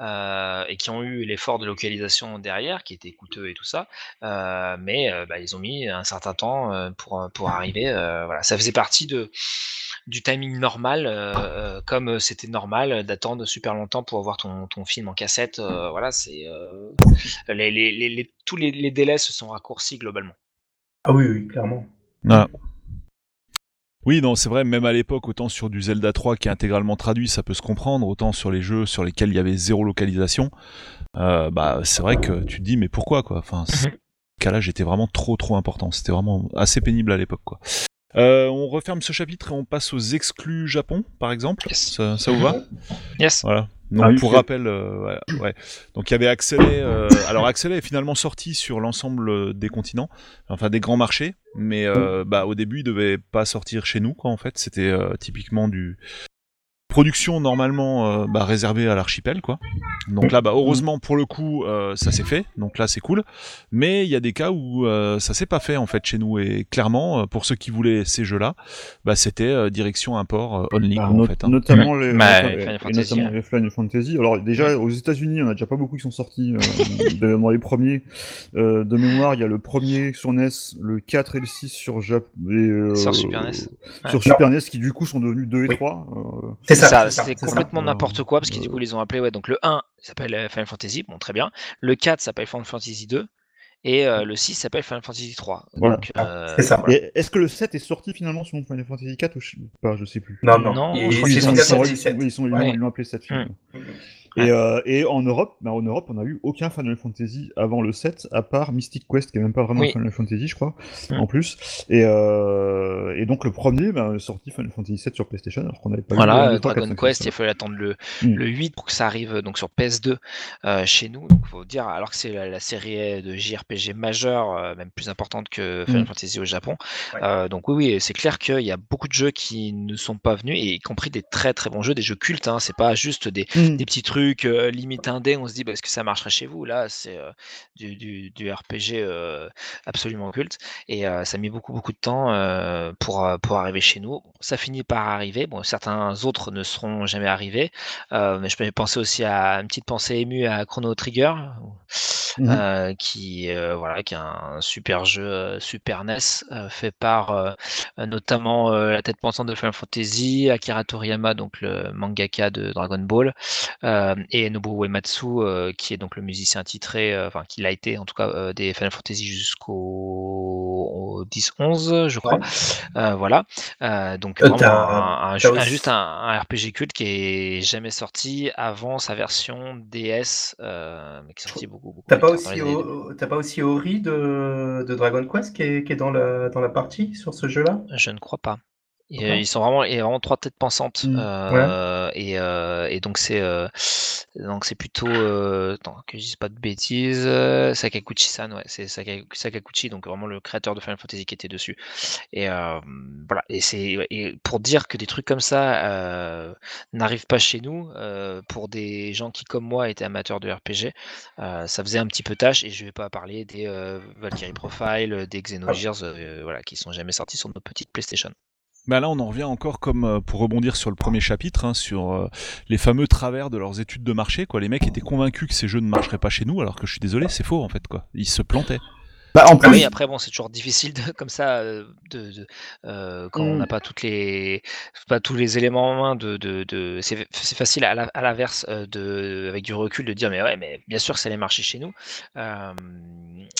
euh, et qui ont eu l'effort de localisation derrière, qui était coûteux et tout ça, euh, mais euh, bah, ils ont mis un certain temps euh, pour, pour arriver. euh, voilà, ça faisait partie de du timing normal, comme c'était normal d'attendre super longtemps pour avoir ton, ton film en cassette. euh, voilà, c'est euh, les, les, les, les- tous les, les délais se sont raccourcis globalement. Ah oui, oui, clairement. Ah. Oui, non, c'est vrai, même à l'époque, autant sur du Zelda 3 qui est intégralement traduit, ça peut se comprendre, autant sur les jeux sur lesquels il y avait zéro localisation, euh, bah c'est vrai que tu te dis mais pourquoi quoi? Enfin, ce cas-là, j'étais vraiment trop trop important. C'était vraiment assez pénible à l'époque quoi. Euh, on referme ce chapitre et on passe aux exclus Japon, par exemple. Yes. Ça, ça vous va? Yes. Voilà. Donc Ah oui, pour rappel, euh, ouais, ouais. Donc il y avait Axelé. euh, alors Axelé est finalement sorti sur l'ensemble des continents, enfin des grands marchés, mais euh, bah au début il devait pas sortir chez nous quoi. En fait, c'était euh, typiquement du production normalement euh, bah, réservée à l'archipel quoi. Donc là bah heureusement pour le coup euh, ça s'est fait, donc là c'est cool. Mais il y a des cas où euh, ça s'est pas fait en fait chez nous et clairement euh, pour ceux qui voulaient ces jeux-là, bah c'était euh, direction import euh, only Bah, quoi, en fait. hein. Notamment les, Bah, Final Fantasy, notamment les Final Fantasy. Alors déjà aux États-Unis, on a déjà pas beaucoup qui sont sortis. euh, de- dans les premiers euh, de mémoire, il y a le premier sur NES, le 4 et le 6 sur Jap et, euh, Sur Super NES. Sur. Super NES qui du coup sont devenus 2 et Oui. 3. euh, C'est C'est ça, c'est complètement n'importe quoi parce qu'ils du Euh, coup ils ont appelés ouais donc le 1 il s'appelle euh, Final Fantasy bon très bien le 4 s'appelle Final Fantasy 2 et euh, le 6 s'appelle Final Fantasy 3 Voilà. donc euh, C'est ça. voilà. Est-ce que le 7 est sorti finalement sur Final Fantasy 4 ou je sais pas, je sais plus. Non, non. Non, je crois ils, sont, sont- Ouais. l'ont- appelé 7 finalement. Mhm. Et, euh, et en Europe, bah, en Europe, on a eu aucun Final Fantasy avant le 7, à part Mystic Quest, qui est même pas vraiment Oui. Final Fantasy, je crois, Mm. en plus. Et, euh, et donc le premier, bah, sorti Final Fantasy 7 sur PlayStation, alors qu'on n'avait pas eu Voilà, le 3, 4, Dragon 5, Quest, il 6, a fallu attendre le, Mm. le 8 pour que ça arrive donc sur PS2 euh, chez nous. Donc faut dire, alors que c'est la, la série de JRPG majeure, même plus importante que Final Mm. Fantasy au Japon. Ouais. Donc oui, oui, c'est clair qu'il y a beaucoup de jeux qui ne sont pas venus, et y compris des très très bons jeux, des jeux cultes. Hein, c'est pas juste des, Mm. des petits trucs euh, limite indé, on se dit bah, est-ce que ça marcherait chez vous? Là, c'est euh, du, du, du RPG euh, absolument culte et euh, ça a mis beaucoup beaucoup de temps pour, pour arriver chez nous. Bon, ça finit par arriver. Bon, certains autres ne seront jamais arrivés, mais je peux penser aussi à une petite pensée émue à Chrono Trigger. Euh, qui voilà qui est un super jeu Super NES fait par notamment la tête pensante de Final Fantasy Akira Toriyama donc le mangaka de Dragon Ball euh, et Nobuo Uematsu euh, qui est donc le musicien titré euh, enfin qui l'a été en tout cas euh, des Final Fantasy jusqu'au 10-11 je crois Ouais. Voilà donc vraiment un, juste un, RPG culte qui est jamais sorti avant sa version DS mais qui est sorti beaucoup beaucoup T'as plus pas, tard, dans aussi, les années 2000. O- t'as pas aussi Ori de, de Dragon Quest qui est, qui est dans, la, dans la partie sur ce jeu-là? Je ne crois pas. Et, ils sont vraiment, il y a vraiment trois têtes pensantes. Mm. euh, et, euh, et donc c'est euh, donc c'est plutôt euh, attends, que je dise pas de bêtises. euh, Sakaguchi-san, ouais, c'est Saka- Sakaguchi, donc vraiment le créateur de Final Fantasy qui était dessus. Et euh, voilà. Et c'est et pour dire que des trucs comme ça euh, n'arrivent pas chez nous, euh, pour des gens qui comme moi étaient amateurs de RPG, euh, ça faisait un petit peu tâche. Et je vais pas parler des euh, Valkyrie Profile, des Xenogears, euh, voilà, qui sont jamais sortis sur nos petites PlayStation. Bah là, on en revient encore comme euh, pour rebondir sur le premier chapitre, hein, sur euh, les fameux travers de leurs études de marché. Quoi, les mecs étaient convaincus que ces jeux ne marcheraient pas chez nous, alors que je suis désolé, c'est faux en fait. Quoi, ils se plantaient. Bah, en Ah plus, oui, après bon, c'est toujours difficile de, comme ça, euh, de, de- euh, quand on n'a pas toutes les, pas tous les éléments en main. De, c'est c'est facile à l'inverse euh, de, avec du recul de dire mais ouais, mais bien sûr que ça allait marcher chez nous. Euh,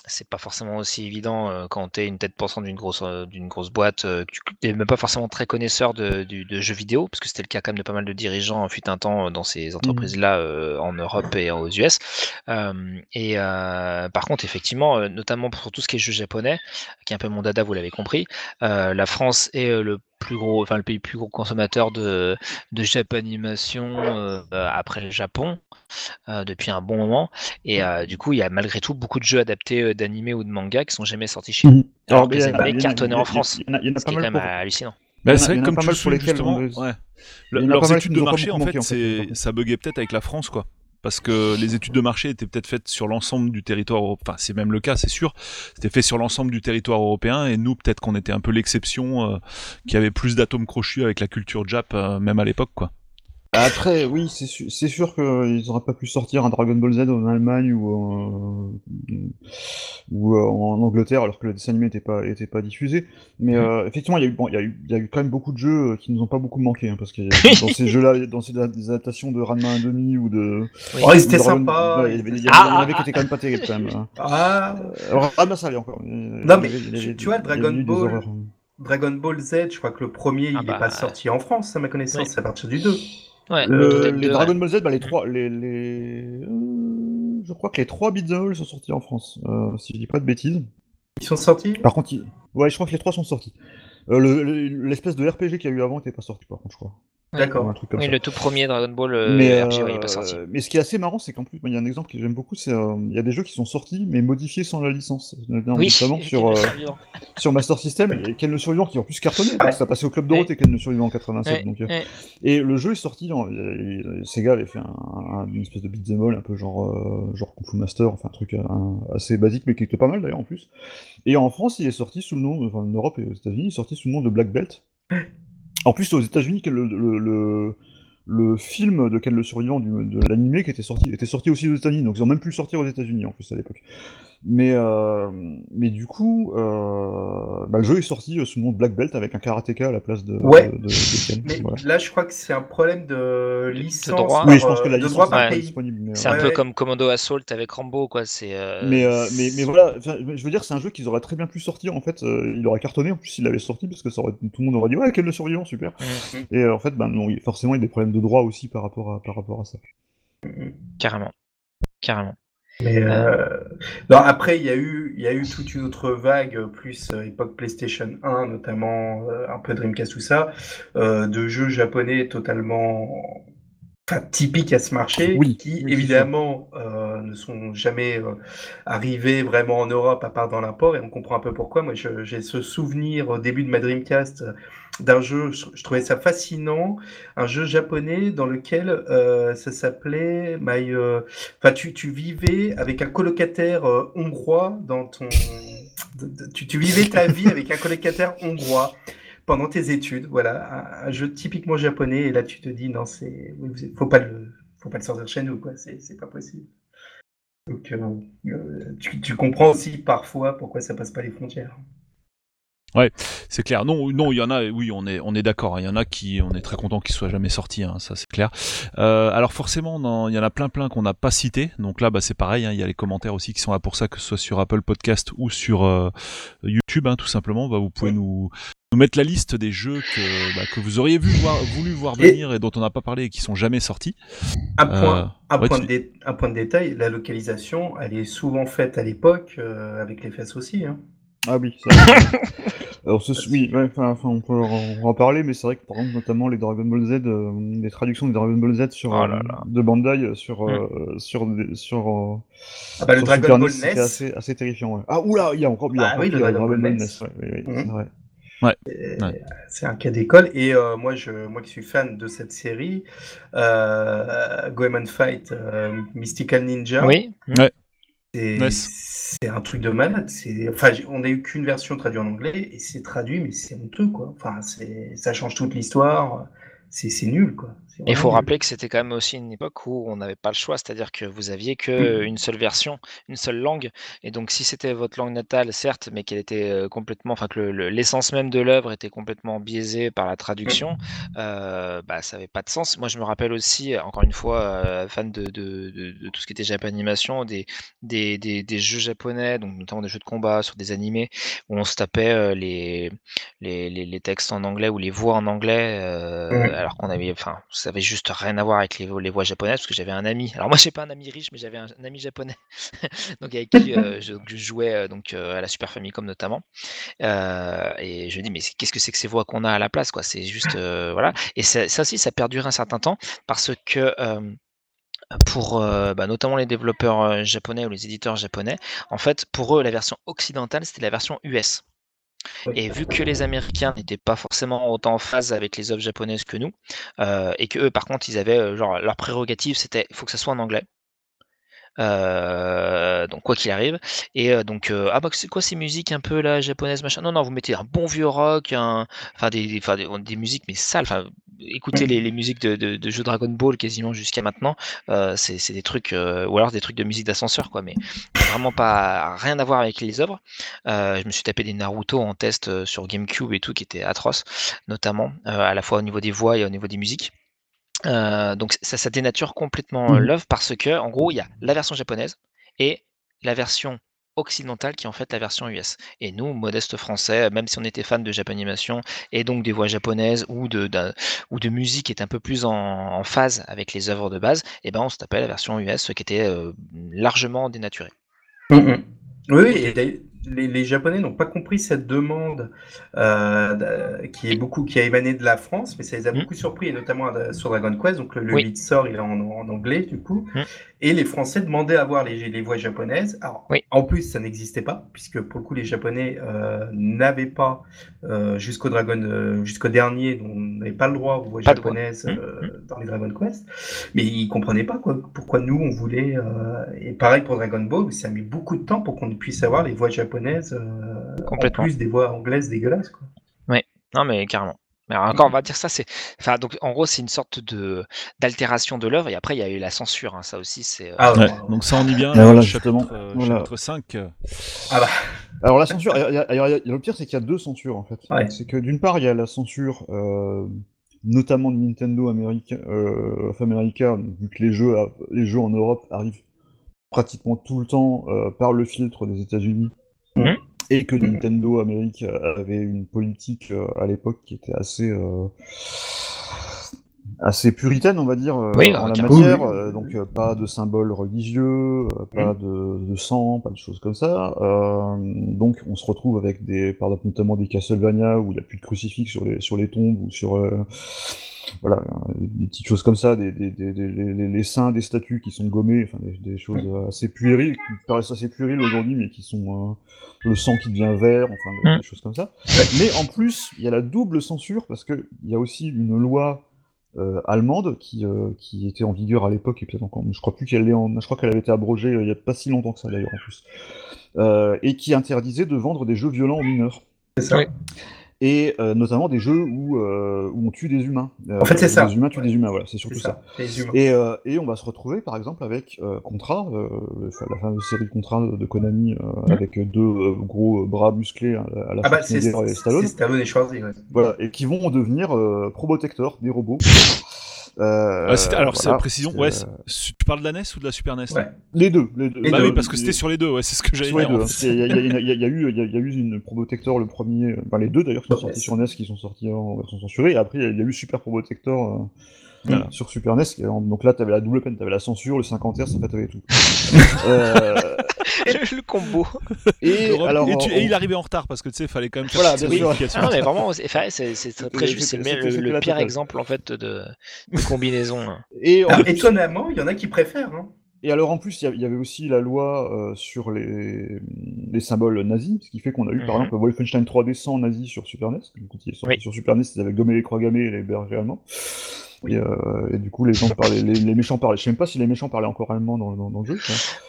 c'est pas forcément aussi évident quand tu es une tête pensante d'une grosse, d'une grosse boîte, que tu n'es même pas forcément très connaisseur de, jeux vidéo, parce que c'était le cas quand même de pas mal de dirigeants fut un temps dans ces entreprises-là euh, en Europe et aux US. Et par contre, effectivement, notamment pour tout ce qui est jeux japonais, qui est un peu mon dada, vous l'avez compris, euh, la France est euh, le plus gros, enfin le pays plus gros consommateur de, de japanimation euh, après le Japon euh, depuis un bon moment. Et euh, du coup, il y a malgré tout beaucoup de jeux adaptés euh, d'animés ou de mangas qui sont jamais sortis chez nous. Mhm. Alors que les animés cartonnaient en France. Il y en a, il y en a Ce pas qui est quand même pour. hallucinant. Bah, c'est vrai que comme pas tu mal le pour soulignes, justement, ouais. leurs études de nous marché, en fait, c'est ça buguait peut-être avec la France, quoi. Parce que les études de marché étaient peut-être faites sur l'ensemble du territoire, euro- enfin c'est même le cas, c'est sûr. C'était fait sur l'ensemble du territoire européen et nous peut-être qu'on était un peu l'exception, euh, qui avait plus d'atomes crochus avec la culture Jap, euh, même à l'époque, quoi. Après, oui, c'est c'est sûr qu'ils n'auraient pas pu sortir un Dragon Ball Z en Allemagne ou, en- ou euh, en Angleterre alors que le dessin animé n'était pas, était pas diffusé. Mais euh, effectivement, il y, a eu, bon, il, y a eu, il y a eu quand même beaucoup de jeux euh, qui nous ont pas beaucoup manqué. hein, parce que dans ces jeux-là, dans ces des adaptations de Ranma 1,5 ou de. Oui. Oh, ou c'était sympa. ouais, il y avait, y avait- Ah, il y en avait ah, qui étaient quand même pas terribles quand même. hein. Ah, Alors, Ranma, ça allait encore. Non, mais tu- tu vois, Dragon Ball. Dragon Ball Z, je crois que le premier, Ah il bah, n'est pas sorti en France, à ma connaissance, oui. c'est à partir du 2. Ouais, Le- peut-être les deux, Dragon. Ball Z, bah, les trois, les, les... euh, je crois que les trois all sont sortis en France, euh, si je dis pas de bêtises. Ils sont sortis? Par contre, ils- ouais, je crois que les trois sont sortis. Euh, le- le- L'espèce de RPG qu'il y a eu avant n'était pas sorti, par contre, je crois. D'accord. Un truc comme Oui, ça. le tout premier Dragon Ball euh, mais, euh, ouais, il est pas sorti. mais ce qui est assez marrant, c'est qu'en plus, il y a un exemple que j'aime beaucoup, c'est euh, il y a des jeux qui sont sortis mais modifiés sans la licence, notamment Oui, sur, euh, survivant. sur Master System et Ken le Survivant qui en plus cartonné, parce que ça passait au Club Dorothée Ken le Survivant en 87. Ouais, donc, euh, ouais. Et le jeu est sorti, dans, euh, Sega avait fait un, un- une espèce de beat'em all, un peu genre, euh, genre Kung Fu Master, enfin un truc euh, un- assez basique mais qui était pas mal d'ailleurs en plus. Et en France, il est sorti sous le nom, enfin en Europe et aux États-Unis, il est sorti sous le nom de Black Belt. En plus, aux États-Unis, le, le, le, film de Ken le Survivant de l'animé qui était sorti était sorti aussi aux États-Unis, donc ils ont même pu le sortir aux États-Unis en plus à l'époque. Mais, euh, mais du coup, euh, bah, le jeu est sorti euh, sous le nom de Black Belt avec un karatéka à la place de, Ouais. de, de- de. Mais voilà. là, je crois que c'est un problème de licence. droit. par, Oui, je pense que la de licence droit n'est par pas ouais. pays. disponible. C'est un peu ouais. comme Commando Assault avec Rambo, quoi. C'est. euh, mais, euh, mais, mais voilà, je veux dire, c'est un jeu qu'ils auraient très bien pu sortir. En fait, il aurait cartonné en plus s'il avait sorti parce que ça aurait, tout le monde aurait dit ouais, quel le survivant, super. Mhm. Et euh, en fait, ben non, forcément, il y a des problèmes de droit aussi par rapport à, par rapport à ça. Carrément. Carrément. Mais euh, non, après, il y, a eu, il y a eu toute une autre vague, euh, plus euh, époque PlayStation 1, notamment euh, un peu Dreamcast, tout ça, euh, de jeux japonais totalement typiques à ce marché, Oui, qui oui, évidemment euh, ne sont jamais euh, arrivés vraiment en Europe à part dans l'import, et on comprend un peu pourquoi. Moi, j'ai ce souvenir au début de ma Dreamcast euh, d'un jeu, je, trouvais ça fascinant, un jeu japonais dans lequel euh, ça s'appelait My. euh, Enfin, tu, tu vivais avec un colocataire euh, hongrois dans ton. tu, tu vivais ta vie avec un colocataire hongrois pendant tes études. Voilà, un, jeu typiquement japonais. Et là, tu te dis, non, c'est. Faut pas le. Faut pas le sortir chez nous, quoi. C'est pas possible. Donc, tu, tu comprends aussi parfois pourquoi ça passe pas les frontières. C'est clair. Non, non, il y en a. Oui, on est, on est d'accord. hein. Il y en a qui, on est très content qu'ils soient jamais sortis. hein, ça, c'est clair. Euh, alors forcément, il y en a plein, plein qu'on n'a pas cité. Donc là, bah, c'est pareil. hein, Il y a les commentaires aussi qui sont là pour ça, que ce soit sur Apple Podcast ou sur euh, YouTube, hein, tout simplement. Bah, vous pouvez nous, nous mettre la liste des jeux que, bah, que vous auriez vu voir, voulu voir venir et dont on n'a pas parlé et qui sont jamais sortis. Un point, Euh, un, ouais, point tu- de dé- un point de détail, la localisation, elle est souvent faite à l'époque, euh, avec les fesses aussi. Hein. Ah oui, ça. Alors, ce, oui, ouais, enfin, enfin, on peut en, parler, mais c'est vrai que par exemple, notamment les Dragon Ball Z, euh, les traductions des Dragon Ball Z sur, Oh là euh, là. de Bandai euh, sur, euh, sur, sur, Ah bah, le Dragon Super Ball NES, c'était NES, assez, assez terrifiant. Ouais. Ah, oula, il y a encore, Ah encore oui, le Dragon Ball NES. ouais, c'est vrai. Euh, Ouais. C'est un cas d'école. Et euh, moi, je, moi qui suis fan de cette série, euh, Goemon Fight, euh, Mystical Ninja, Oui. Ouais. C'est un truc de malade. C'est, enfin, on n'a eu qu'une version traduite en anglais et c'est traduit, mais c'est honteux, quoi. Enfin, c'est, ça change toute l'histoire. C'est, c'est nul, quoi. Il faut rappeler que c'était quand même aussi une époque où on n'avait pas le choix, c'est-à-dire que vous aviez que Mm. une seule version, une seule langue, et donc si c'était votre langue natale, certes, mais qu'elle était euh, complètement, enfin que le- le- l'essence même de l'œuvre était complètement biaisée par la traduction, euh, bah ça avait pas de sens. Moi, je me rappelle aussi, encore une fois, euh, fan de, de, de- de tout ce qui était japanimation, des, des, des, des jeux japonais, donc notamment des jeux de combat sur des animés, où on se tapait les, les, les, les textes en anglais ou les voix en anglais, euh, alors qu'on avait, enfin, ça avait juste rien à voir avec les, voix japonaises, parce que j'avais un ami. Alors moi, j'ai pas un ami riche, mais j'avais un, ami japonais, donc avec qui euh, je, jouais euh, donc euh, à la Super Famicom notamment. Et je me dis, mais qu'est-ce que c'est que ces voix qu'on a à la place, quoi? C'est juste, voilà. Et ça, aussi, ça perdure un certain temps, parce que pour bah, notamment les développeurs japonais ou les éditeurs japonais, en fait, pour eux, la version occidentale, c'était la version US. Et vu que les Américains n'étaient pas forcément autant en phase avec les œuvres japonaises que nous, euh, et que eux, par contre, ils avaient euh, genre leur prérogative, c'était il faut que ça soit en anglais. Euh, donc quoi qu'il arrive. Et euh, donc euh, ah bah c'est quoi ces musiques un peu là japonaises machin? Non non vous mettez un bon vieux rock enfin des, des, musiques mais sales. Enfin écoutez les, les musiques de, de, de jeux Dragon Ball quasiment jusqu'à maintenant. Euh, c'est des trucs ou alors des trucs de musique d'ascenseur quoi mais vraiment pas rien à voir avec les œuvres. Je me suis tapé des Naruto en test sur GameCube et tout qui étaient atroces notamment à la fois au niveau des voix et au niveau des musiques euh, donc ça, ça dénature complètement euh, Mhm. l'œuvre parce que en gros il y a la version japonaise et la version occidentale qui est en fait la version US. Et nous, modestes français, même si on était fan de japanimation et donc des voix japonaises ou de, d'un- ou de musique qui est un peu plus en, en phase avec les œuvres de base, et ben on se tapait la version US qui était euh, largement dénaturée. Mm, oui, et les, Japonais n'ont pas compris cette demande euh, qui est beaucoup qui a émané de la France, mais ça les a Mm. beaucoup surpris, et notamment sur Dragon Quest. Donc le, Oui. lead sort, il est en, en anglais du coup, Mm. et les Français demandaient à voir les, les voix japonaises. Alors Oui. en plus, ça n'existait pas puisque pour le coup les Japonais euh, n'avaient pas euh, jusqu'au Dragon, jusqu'au dernier, on n'avait pas le droit aux voix Pas japonaises Mm, euh, dans les Dragon Quest, mais ils comprenaient pas quoi, pourquoi nous on voulait. et pareil pour Dragon Ball, ça a mis beaucoup de temps pour qu'on puisse avoir les voix japonaises euh, en Complètement. plus des voix anglaises dégueulasses. Quoi. Non mais carrément. Mais alors, encore, on va dire ça, c'est, enfin, donc en gros, c'est une sorte de d'altération de l'œuvre. Et après, il y a eu la censure. hein, ça aussi, c'est. euh, Ah, Ouais, ouais. donc ça on y vient, voilà, chapitre, justement, euh, voilà. chapitre 5. euh, Ah bah, Alors la censure, il y a- y y le pire c'est qu'il y a deux censures en fait. Ouais. C'est que d'une part il y a la censure euh, notamment de Nintendo America, euh, of America, vu que les jeux, les jeux en Europe arrivent pratiquement tout le temps euh, par le filtre des États-Unis. Mhm. Et que Nintendo Amérique avait une politique euh, à l'époque qui était assez euh, assez puritaine, on va dire, euh, Oui, en la matière. Oui, oui. euh, donc euh, pas de symboles religieux, euh, pas de, de sang, pas de choses comme ça. Euh, donc on se retrouve avec des, par exemple, notamment des Castlevania où il n'y a plus de crucifix sur les sur les tombes ou sur euh, voilà des petites choses comme ça, des, des, des, des- les, les saints des statues qui sont gommés, enfin des, des choses assez puériles, qui paraissent assez puériles aujourd'hui, mais qui sont euh, le sang qui devient vert, enfin des, Mm. des choses comme ça. Mais en plus, il y a la double censure parce que il y a aussi une loi euh, allemande qui, euh, qui était en vigueur à l'époque et peut-être encore, je crois plus qu'elle est en, je crois qu'elle avait été abrogée euh, il y a pas si longtemps que ça d'ailleurs en plus, euh, et qui interdisait de vendre des jeux violents aux mineurs c'est ça. Oui. Et euh, notamment des jeux où, euh, où on tue des humains. Euh, En fait, c'est ça. Les humains tuent Ouais. des humains, voilà, c'est surtout ça. Et, et on va se retrouver par exemple avec Contra, la fameuse série de Contra de, Konami, avec deux gros bras musclés à, la- à la Ah bah, c'est Stallone. Stallone et Schwarzy, ouais. Voilà, et qui vont devenir Probotector, des robots. Euh, ah, alors, c'est voilà, précision, ouais, c'est- tu parles de la NES ou de la Super NES Ouais. les deux, les deux. Les Bah deux. oui, parce que c'était sur les deux, ouais, c'est ce que en fait. C'est- Il y, y y y a eu, il y a- il y a eu une Probotector le premier, enfin les deux d'ailleurs qui sont sortis sur NES qui sont sortis en version censurée, et après il y a- il y a eu Super Probotector euh, Voilà. sur Super NES, en- donc là t'avais la double peine, t'avais la censure, le 50 Hz, en fait t'avais tout. euh, le, le combo. et Europe- alors, et, tu- on- et il arrivait en retard parce que tu sais, fallait quand même faire Voilà, vérification. Ah non, mais vraiment, c'est enfin, c'est- c'est très, juste. C'est le, le- le pire exemple en fait de, de combinaison. hein. et, en- Alors, étonnamment, il y en a qui préfèrent. Hein. et alors en plus il y il avait aussi la loi euh, sur les, les symboles nazis, ce qui fait qu'on a eu par Mhm. exemple Wolfenstein 3D sans nazi sur Super NES. Donc, quand il est sorti Oui. sur Super NES, ils avaient gommé les croix gammées et les bergers allemands. Et, euh, et du coup, les gens parlaient, les, les méchants parlaient. Je sais même pas si les méchants parlaient encore allemand dans, dans, dans le jeu.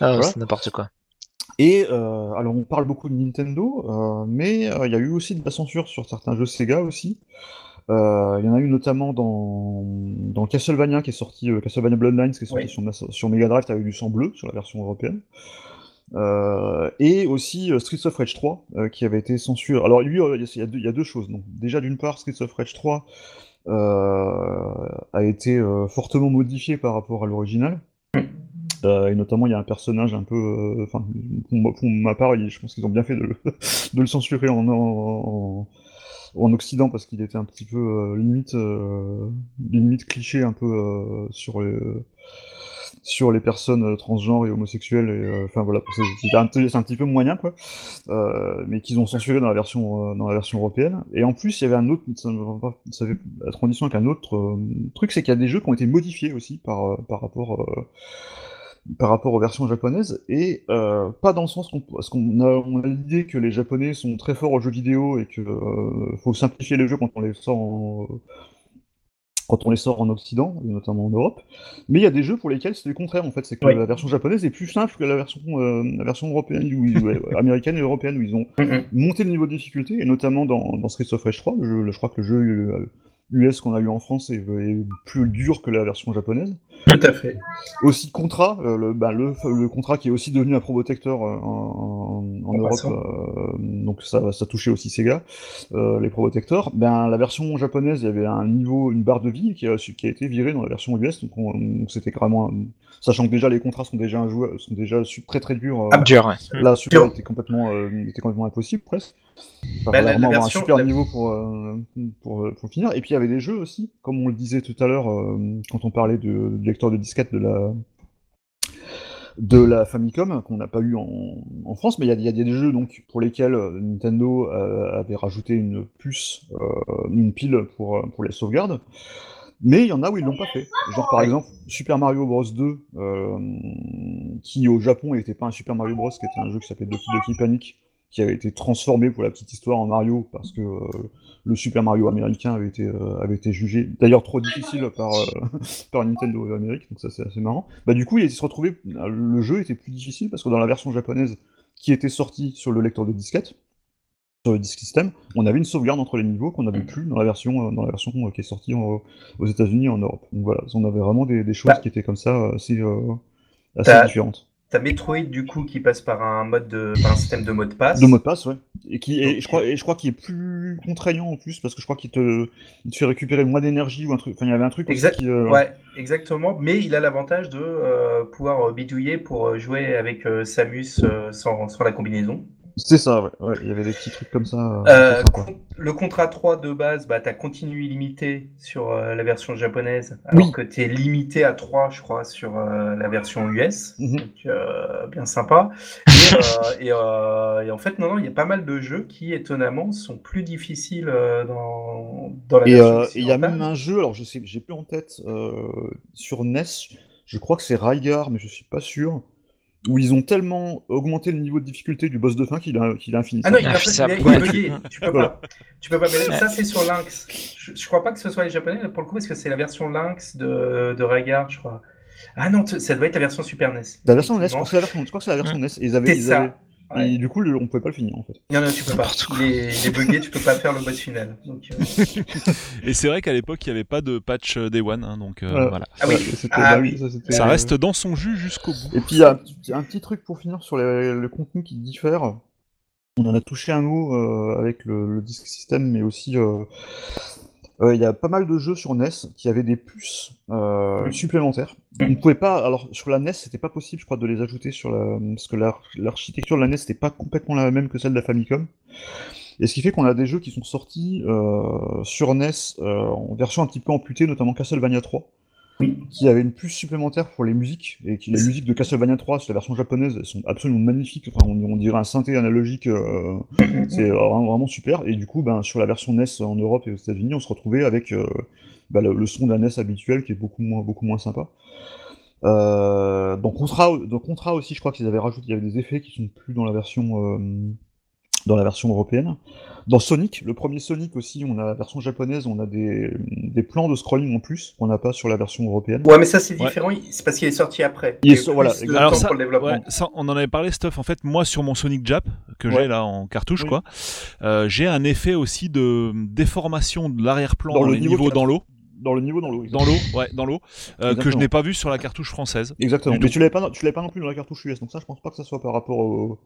Ah, Voilà. C'est n'importe quoi. Et euh, alors on parle beaucoup de Nintendo, euh, mais euh, il y a eu aussi de la censure sur certains jeux Sega aussi. Il y en a eu notamment dans, dans Castlevania qui est sorti, Castlevania Bloodlines qui est sorti Oui. sur, Mega Drive, t'avais du sang bleu sur la version européenne. Et aussi Streets of Rage 3 euh, qui avait été censuré. Alors lui, il y, a- y deux- il y a deux choses. Donc déjà d'une part, Streets of Rage 3 euh, a été fortement modifié par rapport à l'original. Et notamment, il y a un personnage un peu. euh, Enfin, pour, ma- part, je pense qu'ils ont bien fait de le, censurer en, en, en Occident parce qu'il était un petit peu euh, limite, euh, limite cliché un peu sur les sur les personnes transgenres et homosexuelles enfin voilà c'est un, petit peu moyen quoi mais qu'ils ont censuré dans la version dans la version européenne et en plus il y avait un autre ça, fait la transition avec un autre truc c'est qu'il y a des jeux qui ont été modifiés aussi par par rapport par rapport aux versions japonaises et euh, pas dans le sens qu'on qu'on a, on a l'idée que les japonais sont très forts aux jeux vidéo et que euh, faut simplifier les jeux quand on les sort en, quand on les sort en Occident, et notamment en Europe. Mais il y a des jeux pour lesquels c'est le contraire en fait, c'est que Oui. la version japonaise est plus simple que la version, euh, la version européenne, où ils- ouais, ouais, américaine et européenne, où ils ont Mhm. monté le niveau de difficulté, et notamment dans, dans Streets of Rage 3, le jeu- le- je crois que le jeu US qu'on a eu en France est, est plus dur que la version japonaise. Tout à fait. Aussi Contra, euh, le, bah, le, le contrat qui est aussi devenu un probotecteur euh, en, en, en En Europe, euh, donc ça, ça touchait aussi Sega, euh, les probotecteurs. Ben, la version japonaise, il y avait un niveau, une barre de vie qui a, qui a été virée dans la version US, donc on- donc c'était vraiment, un- sachant que déjà les contrats sont déjà, injouables- sont déjà très très durs. Dur, ouais. Là, super était complètement, euh, était complètement impossible presque. Enfin, Bah, la- vraiment la version- un super la- niveau pour, euh, pour, pour finir. Et puis il y avait des jeux aussi, comme on le disait tout à l'heure euh, quand on parlait de, du lecteur de disquette de la de la Famicom qu'on n'a pas eu en, en France, mais il y a, il y a des jeux donc pour lesquels euh, Nintendo euh, avait rajouté une puce, euh, une pile pour, euh, pour les sauvegardes. Mais il y en a où ils l'ont pas fait. Genre par exemple Super Mario Bros 2, euh, qui au Japon n'était pas un Super Mario Bros, qui était un jeu qui s'appelait Doki Doki Panic, qui avait été transformé pour la petite histoire en Mario parce que euh, le Super Mario américain avait été, euh, avait été jugé d'ailleurs trop difficile par, euh, par Nintendo Amérique, donc ça c'est assez marrant. Bah du coup il s'est retrouvé, le jeu était plus difficile parce que dans la version japonaise qui était sortie sur le lecteur de disquette, sur le disk system, on avait une sauvegarde entre les niveaux qu'on n'avait plus dans la version, dans la version qui est sortie en- aux États-Unis et en Europe. Donc voilà, on avait vraiment des, des choses Bah. qui étaient comme ça assez, assez différentes. T'as Metroid du coup qui passe par un mode de, par un système de mot de passe. De mot de passe, ouais. Et qui, et Donc, je crois, et je crois qu'il est plus contraignant en plus parce que je crois qu'il te, il te fait récupérer moins d'énergie ou un truc. Enfin, il y avait un truc Exact. qui. euh, Ouais, exactement. Mais il a l'avantage de euh, pouvoir bidouiller pour euh, jouer avec euh, Samus sans, sans la combinaison. C'est ça, ouais. ouais. Il y avait des petits trucs comme ça. euh, Euh, le contrat 3 de base, bah, tu as continu illimité sur euh, la version japonaise, alors Oui. que tu es limité à 3, je crois, sur euh, la version US. Mhm. Donc, bien sympa. Et, et, et en fait, non, non, il y a pas mal de jeux qui, étonnamment, sont plus difficiles dans, dans la Et version il y a même un jeu, alors je sais, j'ai plus en tête, sur NES, je crois que c'est Rygar, mais je suis pas sûr, où ils ont tellement augmenté le niveau de difficulté du boss de fin qu'il a, qu'il a infini. Ah non, il, Ah, est, ça, il est- il est bugué. Tu peux Voilà. pas. Tu peux pas. Mais ça, c'est sur Lynx. Je, je crois pas que ce soit les japonais pour le coup, parce que c'est la version Lynx de, de Rygar, je crois. Ah non, ça doit être la version Super NES. La version NES, je crois que c'est la version, je crois que c'est la version NES. Ils avaient, ils ça. avaient- Ouais. Et du coup, le- on pouvait pas le finir en fait. Non, non, tu peux pas. Il est, bugué, tu peux pas faire le boss final. Donc, euh, Et c'est vrai qu'à l'époque, il n'y avait pas de patch euh, Day One, hein, donc euh, Voilà. voilà. Ah oui. Ouais, c'était- Ah bah oui. ça, Ça reste dans son jus jusqu'au bout. Et puis il y a un petit, un petit truc pour finir sur les- le contenu qui diffère. On en a touché un mot euh, avec le, le Disk System, mais aussi il y a pas mal de jeux sur NES qui avaient des puces euh, supplémentaires. On ne pouvait pas, alors sur la NES, c'était pas possible, je crois, de les ajouter sur la, parce que l'ar- l'architecture de la NES n'était pas complètement la même que celle de la Famicom. Et ce qui fait qu'on a des jeux qui sont sortis euh, sur NES euh, en version un petit peu amputée, notamment Castlevania 3 oui. Qui avait une puce supplémentaire pour les musiques, et qui, les musiques de Castlevania 3 sur la version japonaise, elles sont absolument magnifiques, enfin, on, on dirait un synthé analogique, euh, c'est vraiment, vraiment super, et du coup, ben, sur la version NES en Europe et aux États-Unis, on se retrouvait avec euh, ben, le, le son de la NES habituel, qui est beaucoup moins, beaucoup moins sympa. Euh, dans Contra, dans Contra aussi, je crois qu'ils avaient rajouté, il y avait des effets qui sont plus dans la version, euh, dans la version européenne. Dans Sonic, le premier Sonic aussi, on a la version japonaise, on a des, des plans de scrolling en plus qu'on n'a pas sur la version européenne. Ouais, mais ça c'est différent, c'est parce qu'il est sorti après. Il est voilà, Alors ça, pour le développement. ouais, ça, on en avait parlé, Stuff. En fait, moi, sur mon Sonic Jap, que Ouais. j'ai là en cartouche, Oui. quoi, euh, j'ai un effet aussi de déformation de l'arrière-plan Dans dans, le les niveau niveaux dans l'eau. Dans le niveau dans l'eau. Dans l'eau, ouais, dans l'eau, euh, que je n'ai pas vu sur la cartouche française. Exactement. Mais tu l'avais pas, tu l'avais pas non plus dans la cartouche US, donc ça, je pense pas que ça soit par rapport au,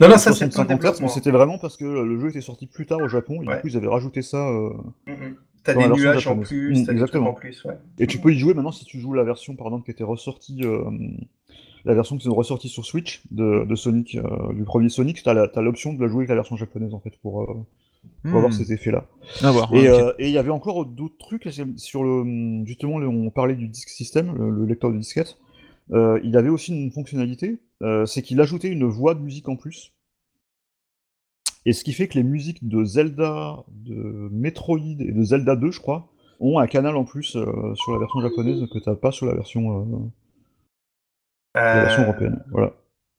Non, non, ça c'est le temps de 65 Hz, mais développement. c'était vraiment parce que le jeu était sorti plus tard au Japon, et Ouais. du coup ils avaient rajouté ça. euh, Mhm. T'as Dans des nuages en plus, Mm, t'as des trucs exactement. en plus, ouais. Et tu peux y jouer maintenant si tu joues la version par exemple qui était ressortie, euh, la version qui est ressortie sur Switch de, de Sonic, euh, du premier Sonic, t'as t'as l'option de la jouer avec la version japonaise en fait pour, euh, pour avoir Hmm. ces effets-là. À voir. Et euh, il y avait encore d'autres trucs sur le justement on parlait du disk system, le, le lecteur de disquette. Euh, il avait aussi une fonctionnalité, c'est qu'il ajoutait une voix de musique en plus. Et ce qui fait que les musiques de Zelda, de Metroid et de Zelda 2, je crois, ont un canal en plus euh, sur la version japonaise que t'as pas sur la version, euh, la version Euh, européenne. Voilà.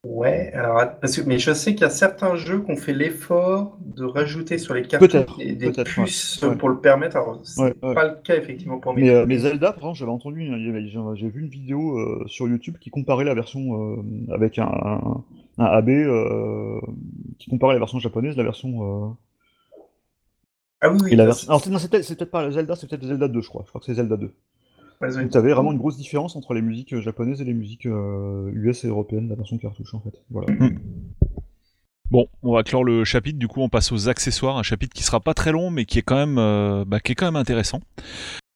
Ouais, alors, parce que, mais je sais qu'il y a certains jeux qui ont fait l'effort de rajouter sur les Peut-être, des, des puces ouais. Ouais. pour le permettre. Alors, c'est Ouais, pas le cas effectivement pour Mais, euh, mais Zelda, par exemple, j'avais entendu, avait- j'ai vu une vidéo euh, sur YouTube qui comparait la version euh, avec un, un, un AB, euh, qui comparait la version japonaise, la version. Ah oui, oui. et la version... Alors, c'est peut-être pas Zelda, c'est peut-être Zelda 2, je crois. Je crois que c'est Zelda 2. Donc, tu avais vraiment une grosse différence entre les musiques euh, japonaises et les musiques euh, US et européennes, la version cartouche, en fait. Voilà. Bon, on va clore le chapitre. Du coup, on passe aux accessoires. Un chapitre qui sera pas très long, mais qui est quand même, euh, bah, qui est quand même intéressant.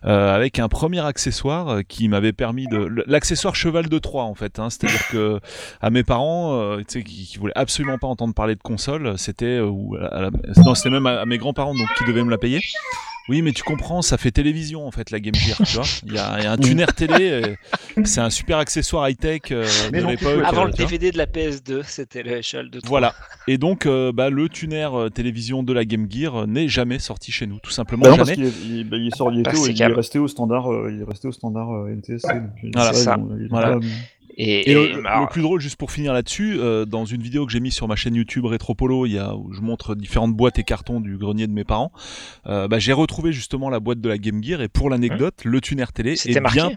Euh, avec un premier accessoire euh, qui m'avait permis de l'accessoire cheval de Troie en fait hein. c'est-à-dire que à mes parents euh, tu sais qui, qui voulaient absolument pas entendre parler de console c'était euh, la- non c'était même à, à mes grands-parents donc qui devaient me la payer oui mais tu comprends ça fait télévision en fait la Game Gear tu vois il y a, il y a un tuner télé euh, c'est un super accessoire high tech Mais de l'époque Avant euh, le. DVD de la PS2, c'était l'échelle de 3. Voilà. Et donc, euh, bah, le tuner euh, télévision de la Game Gear euh, n'est jamais sorti chez nous, tout simplement Bah non, parce jamais. est, il, bah, il est sorti, il, au- que il est resté au standard, euh, il est resté au standard euh, NTSC. Ouais. donc, euh, Voilà, ça. il- il Voilà. Et, Et le, plus drôle, juste pour finir là-dessus, euh, dans une vidéo que j'ai mise sur ma chaîne YouTube Retropolo, il y a, où je montre différentes boîtes et cartons du grenier de mes parents, euh, bah, j'ai retrouvé justement la boîte de la Game Gear et pour l'anecdote, le tuner télé est marqué bien,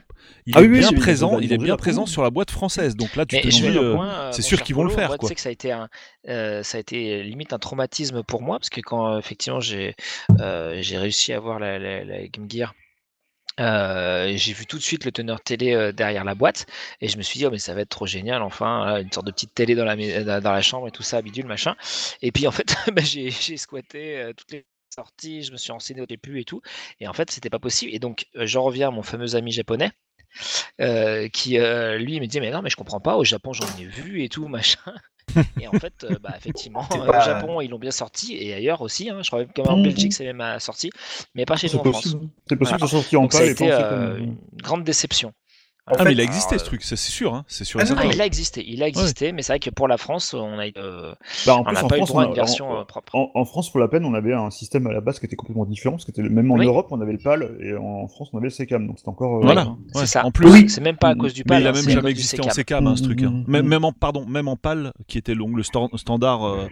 il Ah est oui, bien présent, il est bien présent sur la boîte française. Donc là, tu Mais te dis, euh, point, c'est sûr qu'ils vont le faire, moi, quoi. Tu sais que ça a été un, euh, ça a été limite un traumatisme pour moi parce que quand effectivement j'ai euh, j'ai réussi à avoir la, la- la Game Gear. Euh, j'ai vu tout de suite le teneur télé euh, derrière la boîte et je me suis dit oh mais ça va être trop génial enfin là, une sorte de petite télé dans la dans la chambre et tout ça bidule machin. Et puis en fait bah, j'ai squatté euh, toutes les sorties je me suis renseigné au début et tout et en fait c'était pas possible et donc euh, j'en reviens à mon fameux ami japonais euh, qui euh, lui me dit mais non mais je comprends pas au Japon j'en ai vu et tout machin et en fait euh, bah effectivement euh, pas- au Japon ils l'ont bien sorti et ailleurs aussi hein, je crois même qu'en Mhm. Belgique c'est même euh, sorti mais pas chez nous en France. C'est possible Voilà. que ça soit sorti en donc ça a pâle et pas été euh, une grande déception En Ah, mais il a existé alors, ce truc, ça c'est sûr, hein, c'est sûr. Ah non, il a existé, il a existé, mais c'est vrai que pour la France, on a, euh, Bah, en on plus, en pas eu le France, droit à on une a- version en- euh, propre. En, en France, pour la peine, on avait un système à la base qui était complètement différent, parce que c'était le- même en Oui. Europe, on avait le PAL, et en France, on avait le SECAM, donc c'était encore... euh, Voilà. C'est Ouais. ça. En plus, Oui. C'est même pas à Mm. cause du Mais PAL, il a hein, même c'est jamais existé en. SECAM, hein, ce Mm, truc. hein. mm, Même, mm. même en, pardon, même en PAL, qui était donc le stor- standard, euh,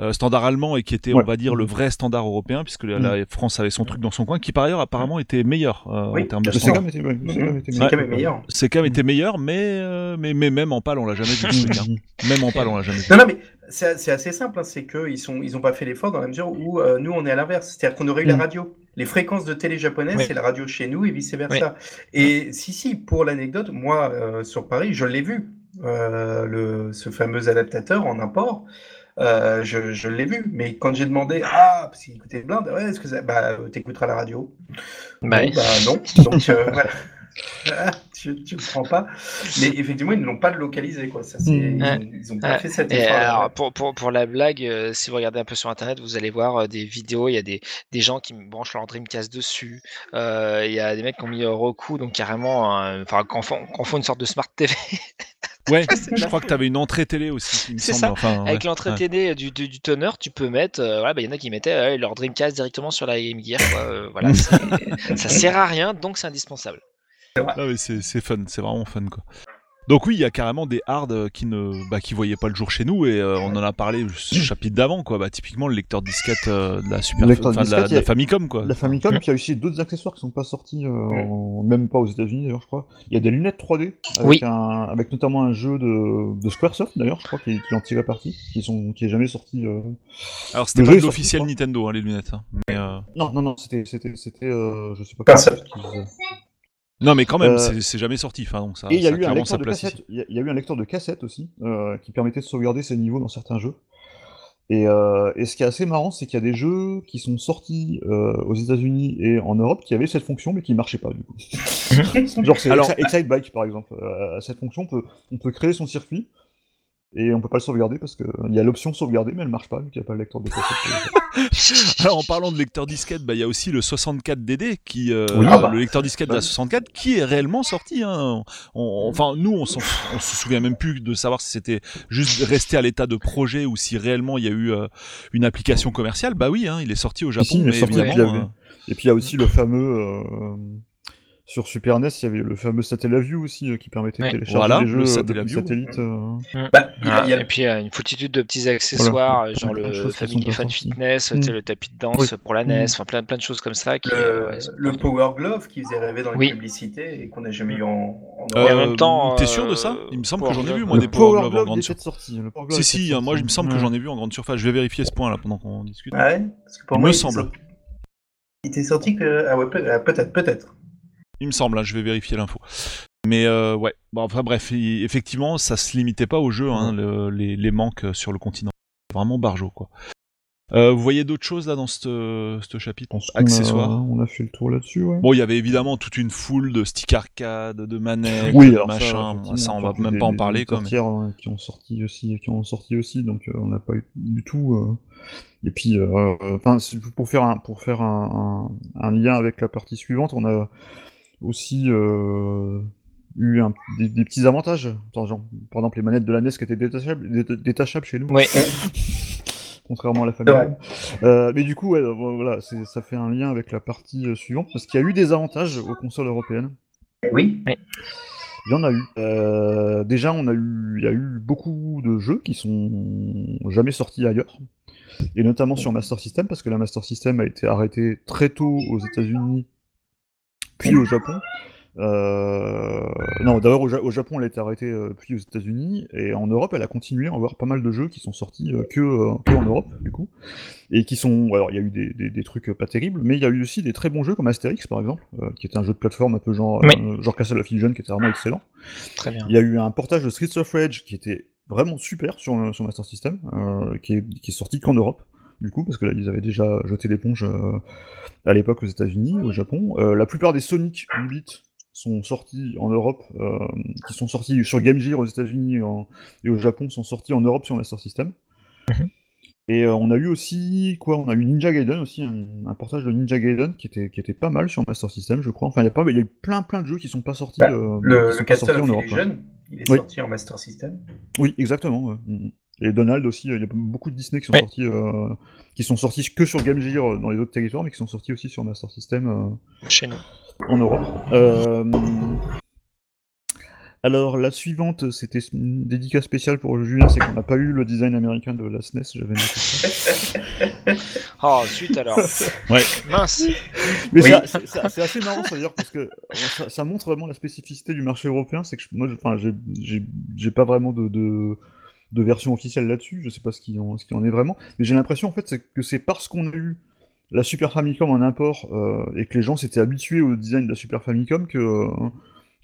euh, standard allemand et qui était, Ouais. on va dire, le vrai standard européen, puisque la, la France avait son truc dans son coin, qui par ailleurs apparemment était meilleur euh, Oui, en termes de standard. Ouais, le SECAM était c'est meilleur. quand même meilleur. Était meilleur, mais, euh, mais, mais même en PAL, on l'a jamais vu. hein. Même en PAL, on l'a jamais vu. Non, non, mais c'est c'est assez simple, hein, c'est qu'ils sont, ils ont pas fait l'effort dans la mesure où euh, nous on est à l'inverse, c'est-à-dire qu'on aurait eu la Mm. radio. Les fréquences de télé japonaises, Oui. c'est la radio chez nous et vice versa. Et si, si, pour l'anecdote, moi euh, sur Paris, je l'ai vu, euh, le, ce fameux adaptateur en import. Euh, je, je l'ai vu, mais quand j'ai demandé, ah, parce qu'il écoutait blinde, ouais, est-ce que ça, bah, t'écouteras la radio? Bah bah, non. Donc, euh, voilà. Ah, tu, tu le prends pas. Mais effectivement, ils ne l'ont pas localisé, quoi. Ça, Mm. ils, Ouais. ont, ils ont pas fait cet Et alors, pour, pour, pour la blague, euh, si vous regardez un peu sur internet, vous allez voir euh, des vidéos. Il y a des, des gens qui branchent leur Dreamcast dessus. Euh, il y a des mecs qui ont mis Roku, donc carrément, enfin, qu'on font une sorte de smart TV Ouais, je crois que tu avais une entrée télé aussi, il me C'est semble. ça, Enfin, avec ouais, l'entrée ouais. télé du, du, du. Tu peux mettre, euh, voilà, bah, il y en a qui mettaient euh, leur Dreamcast directement sur la Game Gear. Quoi. Euh, voilà, ça sert à rien, donc c'est indispensable. Ah c'est fun, c'est vraiment fun quoi. Donc oui, il y a carrément des hards euh, qui ne bah, qui voyaient pas le jour chez nous et euh, on en a parlé ce chapitre d'avant quoi. Bah typiquement le lecteur disquette euh, de la Super enfin, de la, disquette, de la il y a- Famicom quoi. La Famicom, y a aussi d'autres accessoires qui sont pas sortis, euh, en- même pas aux États-Unis d'ailleurs, je crois. Il y a des lunettes 3D avec, Oui. un, avec notamment un jeu de, de Squaresoft d'ailleurs, je crois, qui, qui en tirait parti, qui sont qui est jamais sorti. euh. Alors c'était Le pas l'officiel Nintendo hein, les lunettes. hein. Mais, euh, Non, non, non, c'était c'était c'était euh, je sais pas. Faisaient. Non mais quand même Euh, c'est- jamais sorti. Enfin donc ça. Et il y a eu un lecteur de cassette. Il y, a- il y a eu un lecteur de cassette aussi euh, qui permettait de sauvegarder ses niveaux dans certains jeux. Et, euh, et ce qui est assez marrant, c'est qu'il y a des jeux qui sont sortis euh, aux États-Unis et en Europe qui avaient cette fonction mais qui marchaient pas du coup. Genre c'est Alors- Exi- Excite Bike par exemple. Euh, cette fonction, on peut, on peut créer son circuit et on peut pas le sauvegarder parce qu'il y a l'option sauvegarder mais elle marche pas vu qu'il n'y a pas le lecteur de cassette. Alors en parlant de lecteur disquette, bah il y a aussi le 64DD qui euh, Oui. euh, Ah bah. le lecteur disquette de la Ouais. 64 qui est réellement sorti. Hein. On- enfin nous on, s'en- on se souvient même plus de savoir si c'était juste resté à l'état de projet ou si réellement il y a eu euh, une application commerciale. Bah oui, hein, il est sorti au Japon. si, il est mais sorti, évidemment, euh, Et puis il y a aussi le fameux euh, sur Super NES, il y avait le fameux Satellaview aussi euh, qui permettait Ouais. de télécharger Voilà, des le jeux euh, satellite. euh. Bah, il y a- Voilà. il y a- Et puis euh, une foultitude de petits accessoires, Voilà. euh, genre le Family sorties. Fitness, Mm. le tapis de danse Oui. pour la NES, Mm. enfin plein, plein de choses comme ça. Qui, le, euh, ouais. Power Glove qui faisait rêver dans les Oui. publicités et qu'on n'a jamais eu en, en Euh, en même temps, t'es sûr de ça? Il me semble que j'en ai vu moi des Power Glove en grande surface. Si si, hein, moi il me semble que j'en ai vu en grande surface. Je vais vérifier ce point là pendant qu'on discute. Ah ouais? Parce que pour Il me semble. sorti- Il était sorti que. Ah ouais, peut- peut-être, peut-être. Il me semble, hein, je vais vérifier l'info. Mais euh, ouais, bon, enfin bref, effectivement, ça se limitait pas au jeu, hein, le- les, les manques sur le continent. Vraiment barjo, quoi. Euh, vous voyez d'autres choses là dans ce chapitre? A- Accessoires? On a fait le tour là-dessus, ouais. Bon, il y avait évidemment toute une foule de stick arcade, de manettes, oui, de machin. ça, ça, on va même des- pas en parler, des mais- qui ont sorti aussi, qui ont sorti aussi, donc euh, on n'a pas eu du tout. Et puis, enfin, pour faire un pour faire un, un- un lien avec la partie suivante, on a aussi euh, eu un- des, des petits avantages. Attends, genre, par exemple, les manettes de la NES qui étaient détachables, dé- détachables chez nous. Contrairement à la famille. Euh, mais du coup, ouais, euh, voilà, ça fait un lien avec la partie suivante, parce qu'il y a eu des avantages aux consoles européennes. Oui. Il y en a eu. Euh, déjà, on a eu, il y a eu beaucoup de jeux qui sont jamais sortis ailleurs, et notamment sur Master System, parce que la Master System a été arrêtée très tôt aux États-Unis, puis au Japon. Euh, Non, d'abord au, Ja- au Japon, elle a été arrêtée, euh, puis aux États-Unis, et en Europe, elle a continué à avoir pas mal de jeux qui sont sortis euh, que, euh, que en Europe, du coup, et qui sont. Alors, il y a eu des, des- des trucs pas terribles, mais il y a eu aussi des très bons jeux comme Astérix, par exemple, qui était un jeu de plateforme un peu genre, Oui. genre Castle of Illusion, qui était vraiment excellent. Très bien. Il y a eu un portage de Streets of Rage qui était vraiment super sur, sur Master System, qui, est, qui est sorti qu'en Europe, du coup, parce que là, ils avaient déjà jeté l'éponge euh, à l'époque aux États-Unis, au Japon. Euh, la plupart des Sonic 8 bits sont sortis en Europe, euh, qui sont sortis sur Game Gear aux États-Unis et, au Japon, sont sortis en Europe sur Master System. Mhm. Et euh, on a eu aussi, quoi, on a eu Ninja Gaiden aussi, un, un portage de Ninja Gaiden qui était, qui était pas mal sur Master System, je crois. Enfin, il y a pas, il y a eu plein plein de jeux qui sont pas sortis, Bah, euh, Le, sont le pas Castle sortis of en Europe. hein. Illusion, il est Oui. sorti en Master System. Oui, exactement. ouais. Et Donald aussi, il y a beaucoup de Disney qui sont Ouais. sortis, euh, qui sont sortis que sur Game Gear euh, dans les autres territoires, mais qui sont sortis aussi sur Master System euh, Chez nous. en Europe. Euh, Alors la suivante, c'était une dédicace spéciale pour Julien, c'est qu'on n'a pas eu le design américain de la SNES. J'avais noté ça. Oh, suite alors. Ouais. Mince. Mais Oui. ça- c'est assez marrant, ça d'ailleurs, parce que ça, ça montre vraiment la spécificité du marché européen. C'est que je- moi, j'ai- pas vraiment de, de, de version officielle là-dessus. Je sais pas ce qu'il en, ce en est vraiment, mais j'ai l'impression en fait que c'est parce qu'on a eu la Super Famicom en import euh, et que les gens s'étaient habitués au design de la Super Famicom que euh,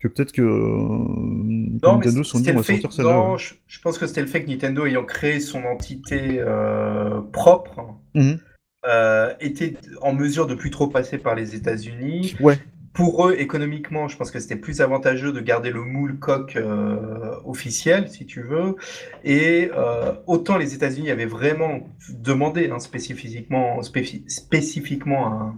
que peut-être que, euh, que Nintendo sont dit c'était on le va fait. sortir celle-là. Non, ouais. je, je pense que c'était le fait que Nintendo ayant créé son entité euh, propre Mhm. était en mesure de plus trop passer par les États-Unis. Ouais. Pour eux, économiquement, je pense que c'était plus avantageux de garder le moule coq euh, officiel, si tu veux. Et euh, autant les États-Unis avaient vraiment demandé hein, spécifiquement, spécifiquement un,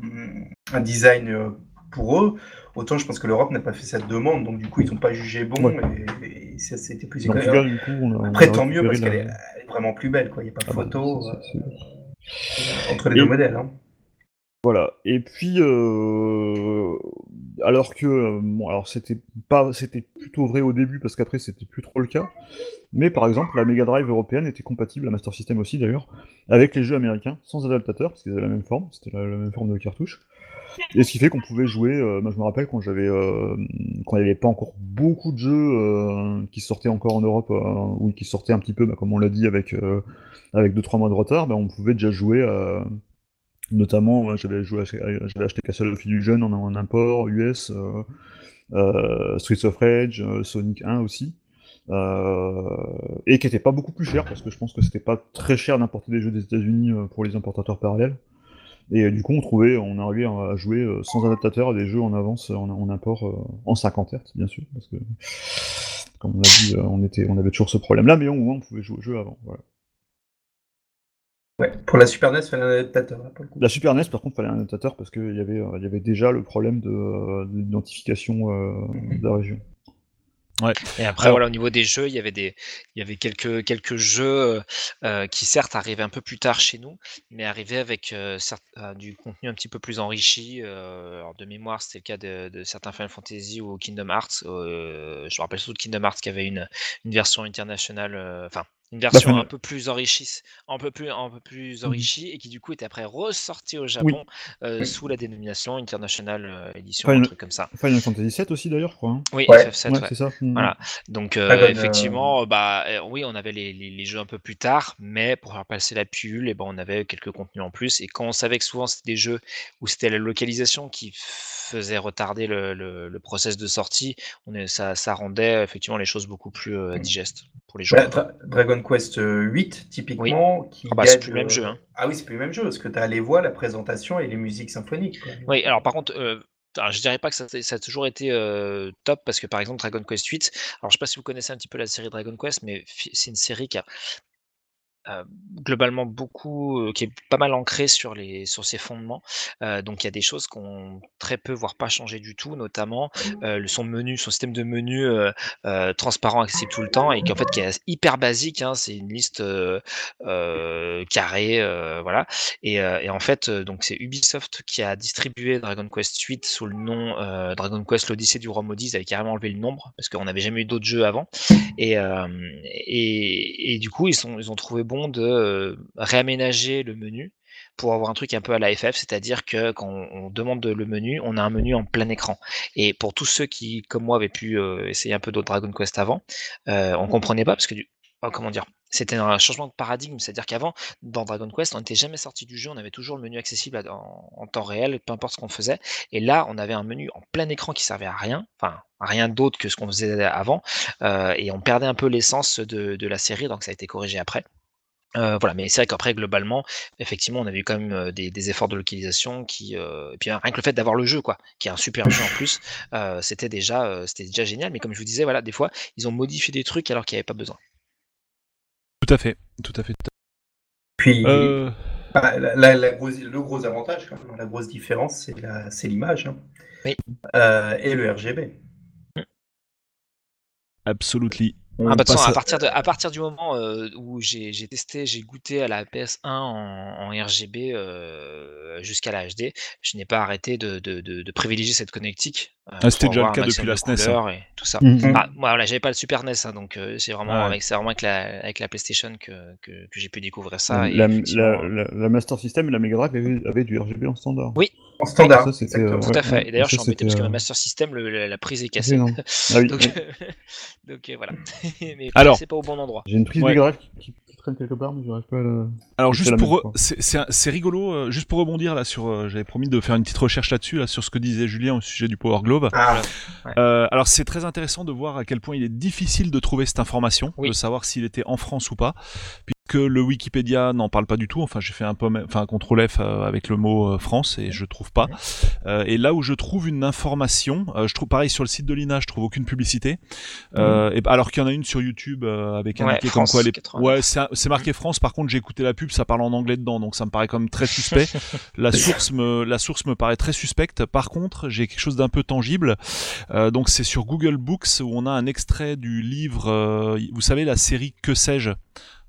un design euh, pour eux, autant je pense que l'Europe n'a pas fait cette demande. Donc du coup, ils n'ont pas jugé bon Ouais. et, et ça c'était plus économique. cas, du coup, on a, on Après, a tant mieux parce qu'elle est, vraiment plus belle. Il n'y a pas de Ah bah, photo euh, entre les Et- deux modèles. hein. Voilà. Et puis, euh, alors que, euh, bon, alors c'était pas, c'était plutôt vrai au début parce qu'après c'était plus trop le cas. Mais par exemple, la Mega Drive européenne était compatible, la Master System aussi d'ailleurs, avec les jeux américains sans adaptateur parce qu'ils avaient la même forme, c'était la, même forme de cartouche. Et ce qui fait qu'on pouvait jouer. euh, moi, je me rappelle quand j'avais, euh, quand il n'y avait pas encore beaucoup de jeux qui sortaient encore en Europe ou qui sortaient un petit peu, bah, comme on l'a dit, avec avec deux trois mois de retard, bah, on pouvait déjà jouer. Notamment, j'avais j'avais acheté Castle of Illusion en, en import US, euh, euh, Streets of Rage, euh, Sonic 1 aussi. Euh, et qui était pas beaucoup plus cher parce que je pense que c'était pas très cher d'importer des jeux des États-Unis euh, pour les importateurs parallèles. Et euh, du coup, on trouvait, on arrivait à jouer euh, sans adaptateur des jeux en avance, en, en import euh, en 50 Hz, bien sûr, parce que, comme on a dit, euh, on, était, on avait toujours ce problème-là, mais au moins on pouvait jouer au jeu avant. Voilà. Ouais, pour la Super NES, il fallait un adaptateur. là, pour le coup. La Super NES, par contre, fallait un adaptateur parce qu'il y, avait, euh, il y avait déjà le problème de, euh, d'identification euh, de la région. Et après, Alors- voilà, au niveau des jeux, il y avait des, il y avait quelques, quelques jeux euh, qui certes arrivaient un peu plus tard chez nous, mais arrivaient avec euh, certes, euh, du contenu un petit peu plus enrichi. euh, alors de mémoire, c'était le cas de, de certains Final Fantasy ou Kingdom Hearts. euh, je me rappelle surtout de Kingdom Hearts qui avait une, une version internationale, euh, enfin une version Final- un peu plus enrichie, un peu plus, un peu plus Mhm. enrichie, et qui du coup était après ressortie au Japon euh, sous la dénomination International euh, Edition, Final- un truc comme ça. Final Fantasy VII aussi, d'ailleurs, je crois. hein. Oui, Ouais. FF7, Ouais, ouais. c'est ça. Voilà. Donc euh, Dragon, euh, effectivement, bah oui, on avait les, les- les jeux un peu plus tard, mais pour faire passer la pilule, et ben on avait quelques contenus en plus. Et quand on savait que souvent c'était des jeux où c'était la localisation qui faisait retarder le, le, le process de sortie, on est, ça, ça rendait effectivement les choses beaucoup plus euh, digestes pour les joueurs. Dra- Dragon Quest euh, 8, typiquement, qui Ah bah, c'est plus le même euh, jeu, hein. Ah oui, c'est plus le même jeu, parce que tu as les voix, la présentation et les musiques symphoniques. quoi. Oui, alors par contre, euh, alors, je dirais pas que ça, ça a toujours été euh, top parce que par exemple Dragon Quest 8, alors je sais pas si vous connaissez un petit peu la série Dragon Quest, mais c'est une série qui a euh, globalement beaucoup, euh, qui est pas mal ancrée sur les sur ses fondements. Euh, donc il y a des choses qu'on très peu, voire pas changé du tout, notamment euh, le son menu, son système de menu euh, euh, transparent, accessible tout le temps, et qui en fait qui est hyper basique. Hein, c'est une liste euh, euh, carrée, euh, voilà. Et, euh, et en fait, euh, donc c'est Ubisoft qui a distribué Dragon Quest 8 sous le nom euh, Dragon Quest l'Odyssée du roi maudit. Ils avaient carrément enlevé le nombre parce qu'on n'avait jamais eu d'autres jeux avant. Et, euh, et, et du coup, ils, sont, ils ont trouvé bon de euh, réaménager le menu pour avoir un truc un peu à la FF, c'est-à-dire que quand on, demande le menu, on a un menu en plein écran. Et pour tous ceux qui, comme moi, avaient pu euh, essayer un peu d'autres Dragon Quest avant, euh, on comprenait pas parce que oh, comment dire, c'était un changement de paradigme, c'est-à-dire qu'avant, dans Dragon Quest, on n'était jamais sorti du jeu, on avait toujours le menu accessible en, temps réel, peu importe ce qu'on faisait. Et là, on avait un menu en plein écran qui servait à rien, enfin à rien d'autre que ce qu'on faisait avant, euh, et on perdait un peu l'essence de la série, donc ça a été corrigé après. Euh, voilà, mais c'est vrai qu'après, globalement, effectivement, on avait eu quand même des, des efforts de localisation qui, euh, et puis rien que le fait d'avoir le jeu, quoi, qui est un super jeu en plus, euh, c'était déjà, euh, c'était déjà génial. Mais comme je vous disais, voilà, des fois, ils ont modifié des trucs alors qu'il n'y avait pas besoin. Tout à fait, tout à fait. tout Puis. Euh, bah, la- la- la grosse- le gros avantage, quand même, la grosse différence, c'est la- c'est l'image. hein. Oui. Euh, et le RGB. absolutely. Ah bah, de toute passe façon, à à- partir, de, à partir du moment euh, où j'ai j'ai testé, j'ai goûté à la PS1 en, en RGB euh, jusqu'à la HD, je n'ai pas arrêté de, de, de, de privilégier cette connectique. euh, Ah, c'était déjà le cas depuis la SNES, hein. Et tout ça. Ah, moi, voilà, j'avais pas le Super NES, hein, donc euh, c'est vraiment, Ouais. avec, c'est vraiment avec, la, avec la PlayStation que, que, que j'ai pu découvrir ça. la, la- la- la Master System et la Mega Drive avaient, avaient du RGB en standard. Oui. En standard. Ça, c'était, exactement. euh, Tout à fait. ouais, Et d'ailleurs, ça, je suis embêté parce que ma euh, Master System, le- la, la prise est cassée. Ah oui, donc, oui. donc, euh, voilà. Mais Alors. c'est pas au bon endroit. j'ai une prise Ouais. Mega Drive qui, traîne quelque part, mais j'arrive pas à la... Alors juste pour c'est c'est un- c'est rigolo euh, juste pour rebondir là sur euh, j'avais promis de faire une petite recherche là-dessus là sur ce que disait Julien au sujet du Power Glove. Ah, Euh, alors c'est très intéressant de voir à quel point il est difficile de trouver cette information, Oui. de savoir s'il était en France ou pas, puisque le Wikipédia n'en parle pas du tout. Enfin j'ai fait un peu enfin un contrôle F euh, avec le mot euh, France et je trouve pas. Euh, et là où je trouve une information, euh, je trouve pareil sur le site de l'INA, je trouve aucune publicité. Euh, et, alors qu'il y en a une sur YouTube euh, avec Ouais, indiqué France comme quoi les 89. ouais c'est un- c'est marqué France. Par contre j'ai écouté la pub, ça parle en anglais dedans, donc ça me paraît quand même très suspect. la source me la source me paraît très suspecte. Par contre j'ai quelque chose d'un peu tangible. Euh, donc c'est sur Google Books où on a un extrait du livre. euh, vous savez la série Que sais-je?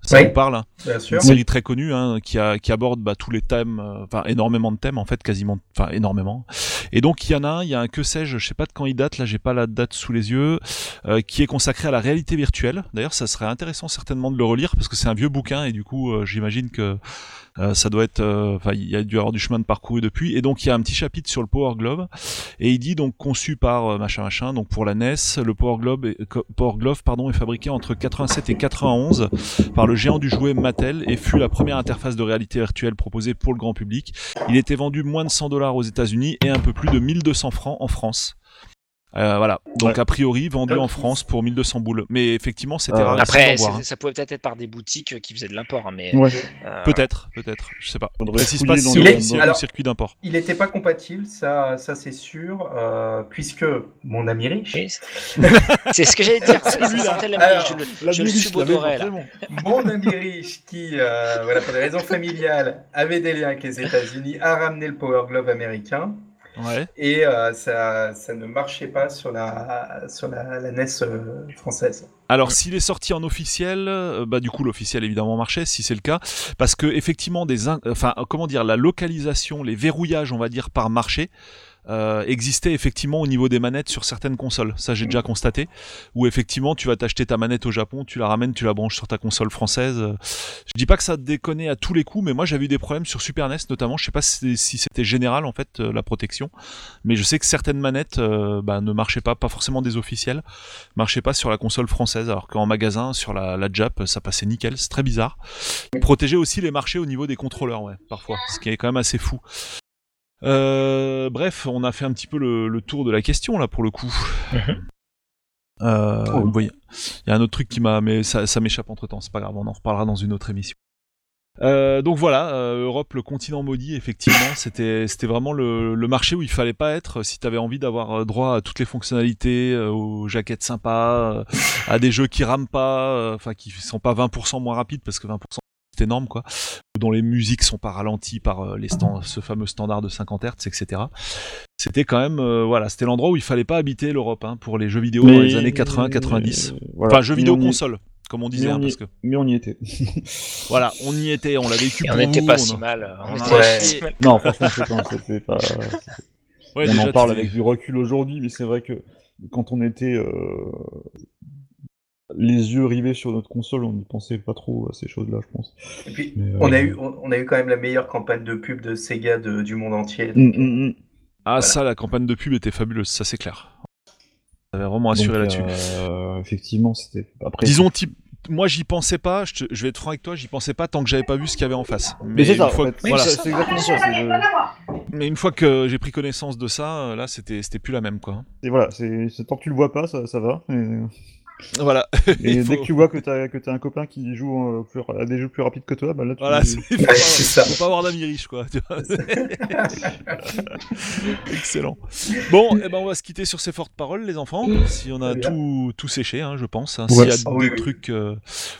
Ça Oui. vous parle hein bien sûr. une série très connue hein, qui, a, qui aborde bah, tous les thèmes, euh, enfin énormément de thèmes en fait, quasiment, enfin énormément. Et donc il y en a un, il y a un que sais-je, je sais pas de quand il date, là j'ai pas la date sous les yeux, euh, qui est consacré à la réalité virtuelle. D'ailleurs, ça serait intéressant certainement de le relire parce que c'est un vieux bouquin et du coup, euh, j'imagine que euh, ça doit être, euh, enfin, il y a dû avoir du chemin de parcouru depuis. Et donc il y a un petit chapitre sur le Power Glove et il dit donc conçu par euh, machin machin, donc pour la NES, le Power Glove, est, Power Glove pardon, est fabriqué entre 87 et 91 par le géant du jouet Mattel et fut la première interface de réalité virtuelle proposée pour le grand public. Il était vendu moins de 100 dollars aux États-Unis et un peu plus de 1200 francs en France. Euh, voilà, donc Ouais. a priori vendu en France pour 1200 boules. Mais effectivement, c'était Euh, rare. Après, voir, hein. ça pouvait peut-être être par des boutiques qui faisaient de l'import, hein, mais Ouais. euh, Peut-être, peut-être, je sais pas. Faudrait si dans les- officiel ou Alors- circuit d'import. Il n'était pas compatible, ça, ça c'est sûr, euh, puisque mon ami riche, oui, c'est- ce que j'allais dire. Ça la Alors, je le- Je le mon ami riche qui, euh, voilà, pour des raisons familiales, avait des liens avec les États-Unis, a ramené le Power Glove américain. Ouais. Et euh, ça, ça ne marchait pas sur la, sur la, la NES euh, française. Alors s'il est sorti en officiel, euh, bah du coup l'officiel évidemment marchait si c'est le cas, parce que effectivement des, in- enfin comment dire, la localisation, les verrouillages on va dire par marché. Euh, existaient effectivement au niveau des manettes sur certaines consoles. Ça, j'ai déjà constaté. Où effectivement, tu vas t'acheter ta manette au Japon, tu la ramènes, tu la branches sur ta console française. Euh, Je dis pas que ça déconnait à tous les coups, mais moi j'avais eu des problèmes sur Super NES notamment. Je sais pas si, si c'était général en fait euh, la protection, mais je sais que certaines manettes euh, bah, ne marchaient pas, pas forcément des officiels, marchaient pas sur la console française, alors qu'en magasin sur la, la Jap ça passait nickel. C'est très bizarre. Protéger aussi les marchés au niveau des contrôleurs, ouais, parfois, ce qui est quand même assez fou. Euh, bref, on a fait un petit peu le, le tour de la question là pour le coup. Euh, Oh. vous voyez, il y a un autre truc qui m'a, mais ça, ça m'échappe entre temps, c'est pas grave, on en reparlera dans une autre émission. Euh, donc voilà, euh, Europe, le continent maudit, effectivement, c'était c'était vraiment le, le marché où il fallait pas être si t'avais envie d'avoir euh, droit à toutes les fonctionnalités, euh, aux jaquettes sympas, euh, à des jeux qui rament pas, euh, enfin qui sont pas 20% moins rapides parce que 20% c'est énorme quoi, dont les musiques sont pas ralenties par euh, les stands, ce fameux standard de 50 Hz, etc. C'était quand même, euh, voilà, c'était l'endroit où il fallait pas habiter l'Europe hein, pour les jeux vidéo dans les années 80-90. euh, voilà. Enfin, jeux vidéo on y- console, comme on disait, mais on hein, y- parce que Mais on y était. voilà, on y était, on l'a vécu. et on n'était nous, pas on si mal. On on était a- Ouais. pas si mal. non, franchement, c'est pas- c'était pas. Ouais, on déjà, en parle avec du recul aujourd'hui, mais c'est vrai que quand on était euh, les yeux rivés sur notre console, on n'y pensait pas trop à ces choses-là, je pense. Et puis, Mais, euh, on, a eu, on, on a eu quand même la meilleure campagne de pub de Sega de- du monde entier. hum, hum, hum. Ah, ça, la campagne de pub était fabuleuse, ça c'est clair. Ça avait vraiment assuré Donc, là-dessus. euh, effectivement, c'était. Après, Disons, type, moi j'y pensais pas, je, te- je vais être franc avec toi, j'y pensais pas tant que j'avais pas vu ce qu'il y avait en face. Mais c'est une ça, fois en que- fait. voilà. C'est c'est exactement ça. c'est le- Mais une fois que j'ai pris connaissance de ça, euh, là c'était c'était plus la même quoi. c'est- voilà, c'est c'est- tant que tu le vois pas, ça, ça va. Et, Voilà. et dès que tu vois que t'as que t'as un copain qui joue euh, plus- à des jeux plus rapides que toi, bah là tu. Voilà, c'est- faut, pas, ça. faut pas avoir d'amis riches quoi. tu vois. Excellent. Bon, et ben on va se quitter sur ces fortes paroles, les enfants. Si on a tout, tout séché, hein, je pense. hein. Ouais. S'il y a Ah des oui, trucs, euh,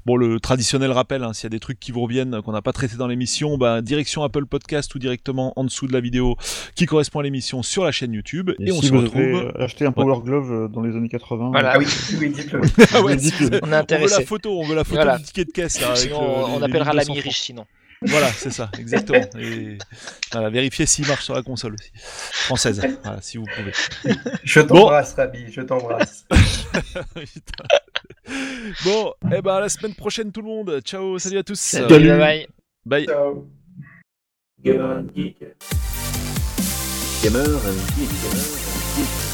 bon, le traditionnel rappel, hein, s'il y a des trucs qui vous reviennent qu'on n'a pas traité dans l'émission, bah, direction Apple Podcast ou directement en dessous de la vidéo qui correspond à l'émission sur la chaîne YouTube. Et, Et, on se retrouve. acheté un Power Glove euh, dans les années 80. Voilà. Ah oui, oui, dites-le. Ah ouais, On est on veut la intéressé. photo, on veut la photo Voilà. du ticket de caisse. là, avec Sinon, le- on, les- appellera 1200 l'ami riche sinon. Voilà, c'est ça, exactement. Et voilà, vérifiez s'il marche sur la console aussi. Française, voilà, si vous pouvez. Je t'embrasse, Rabi, je t'embrasse. Bon, et ben à la semaine prochaine tout le monde. Ciao, salut à tous. Salut, bye bye. Bye. Ciao. Gamer and Geek. Gamer and Geek. Gamer and Geek.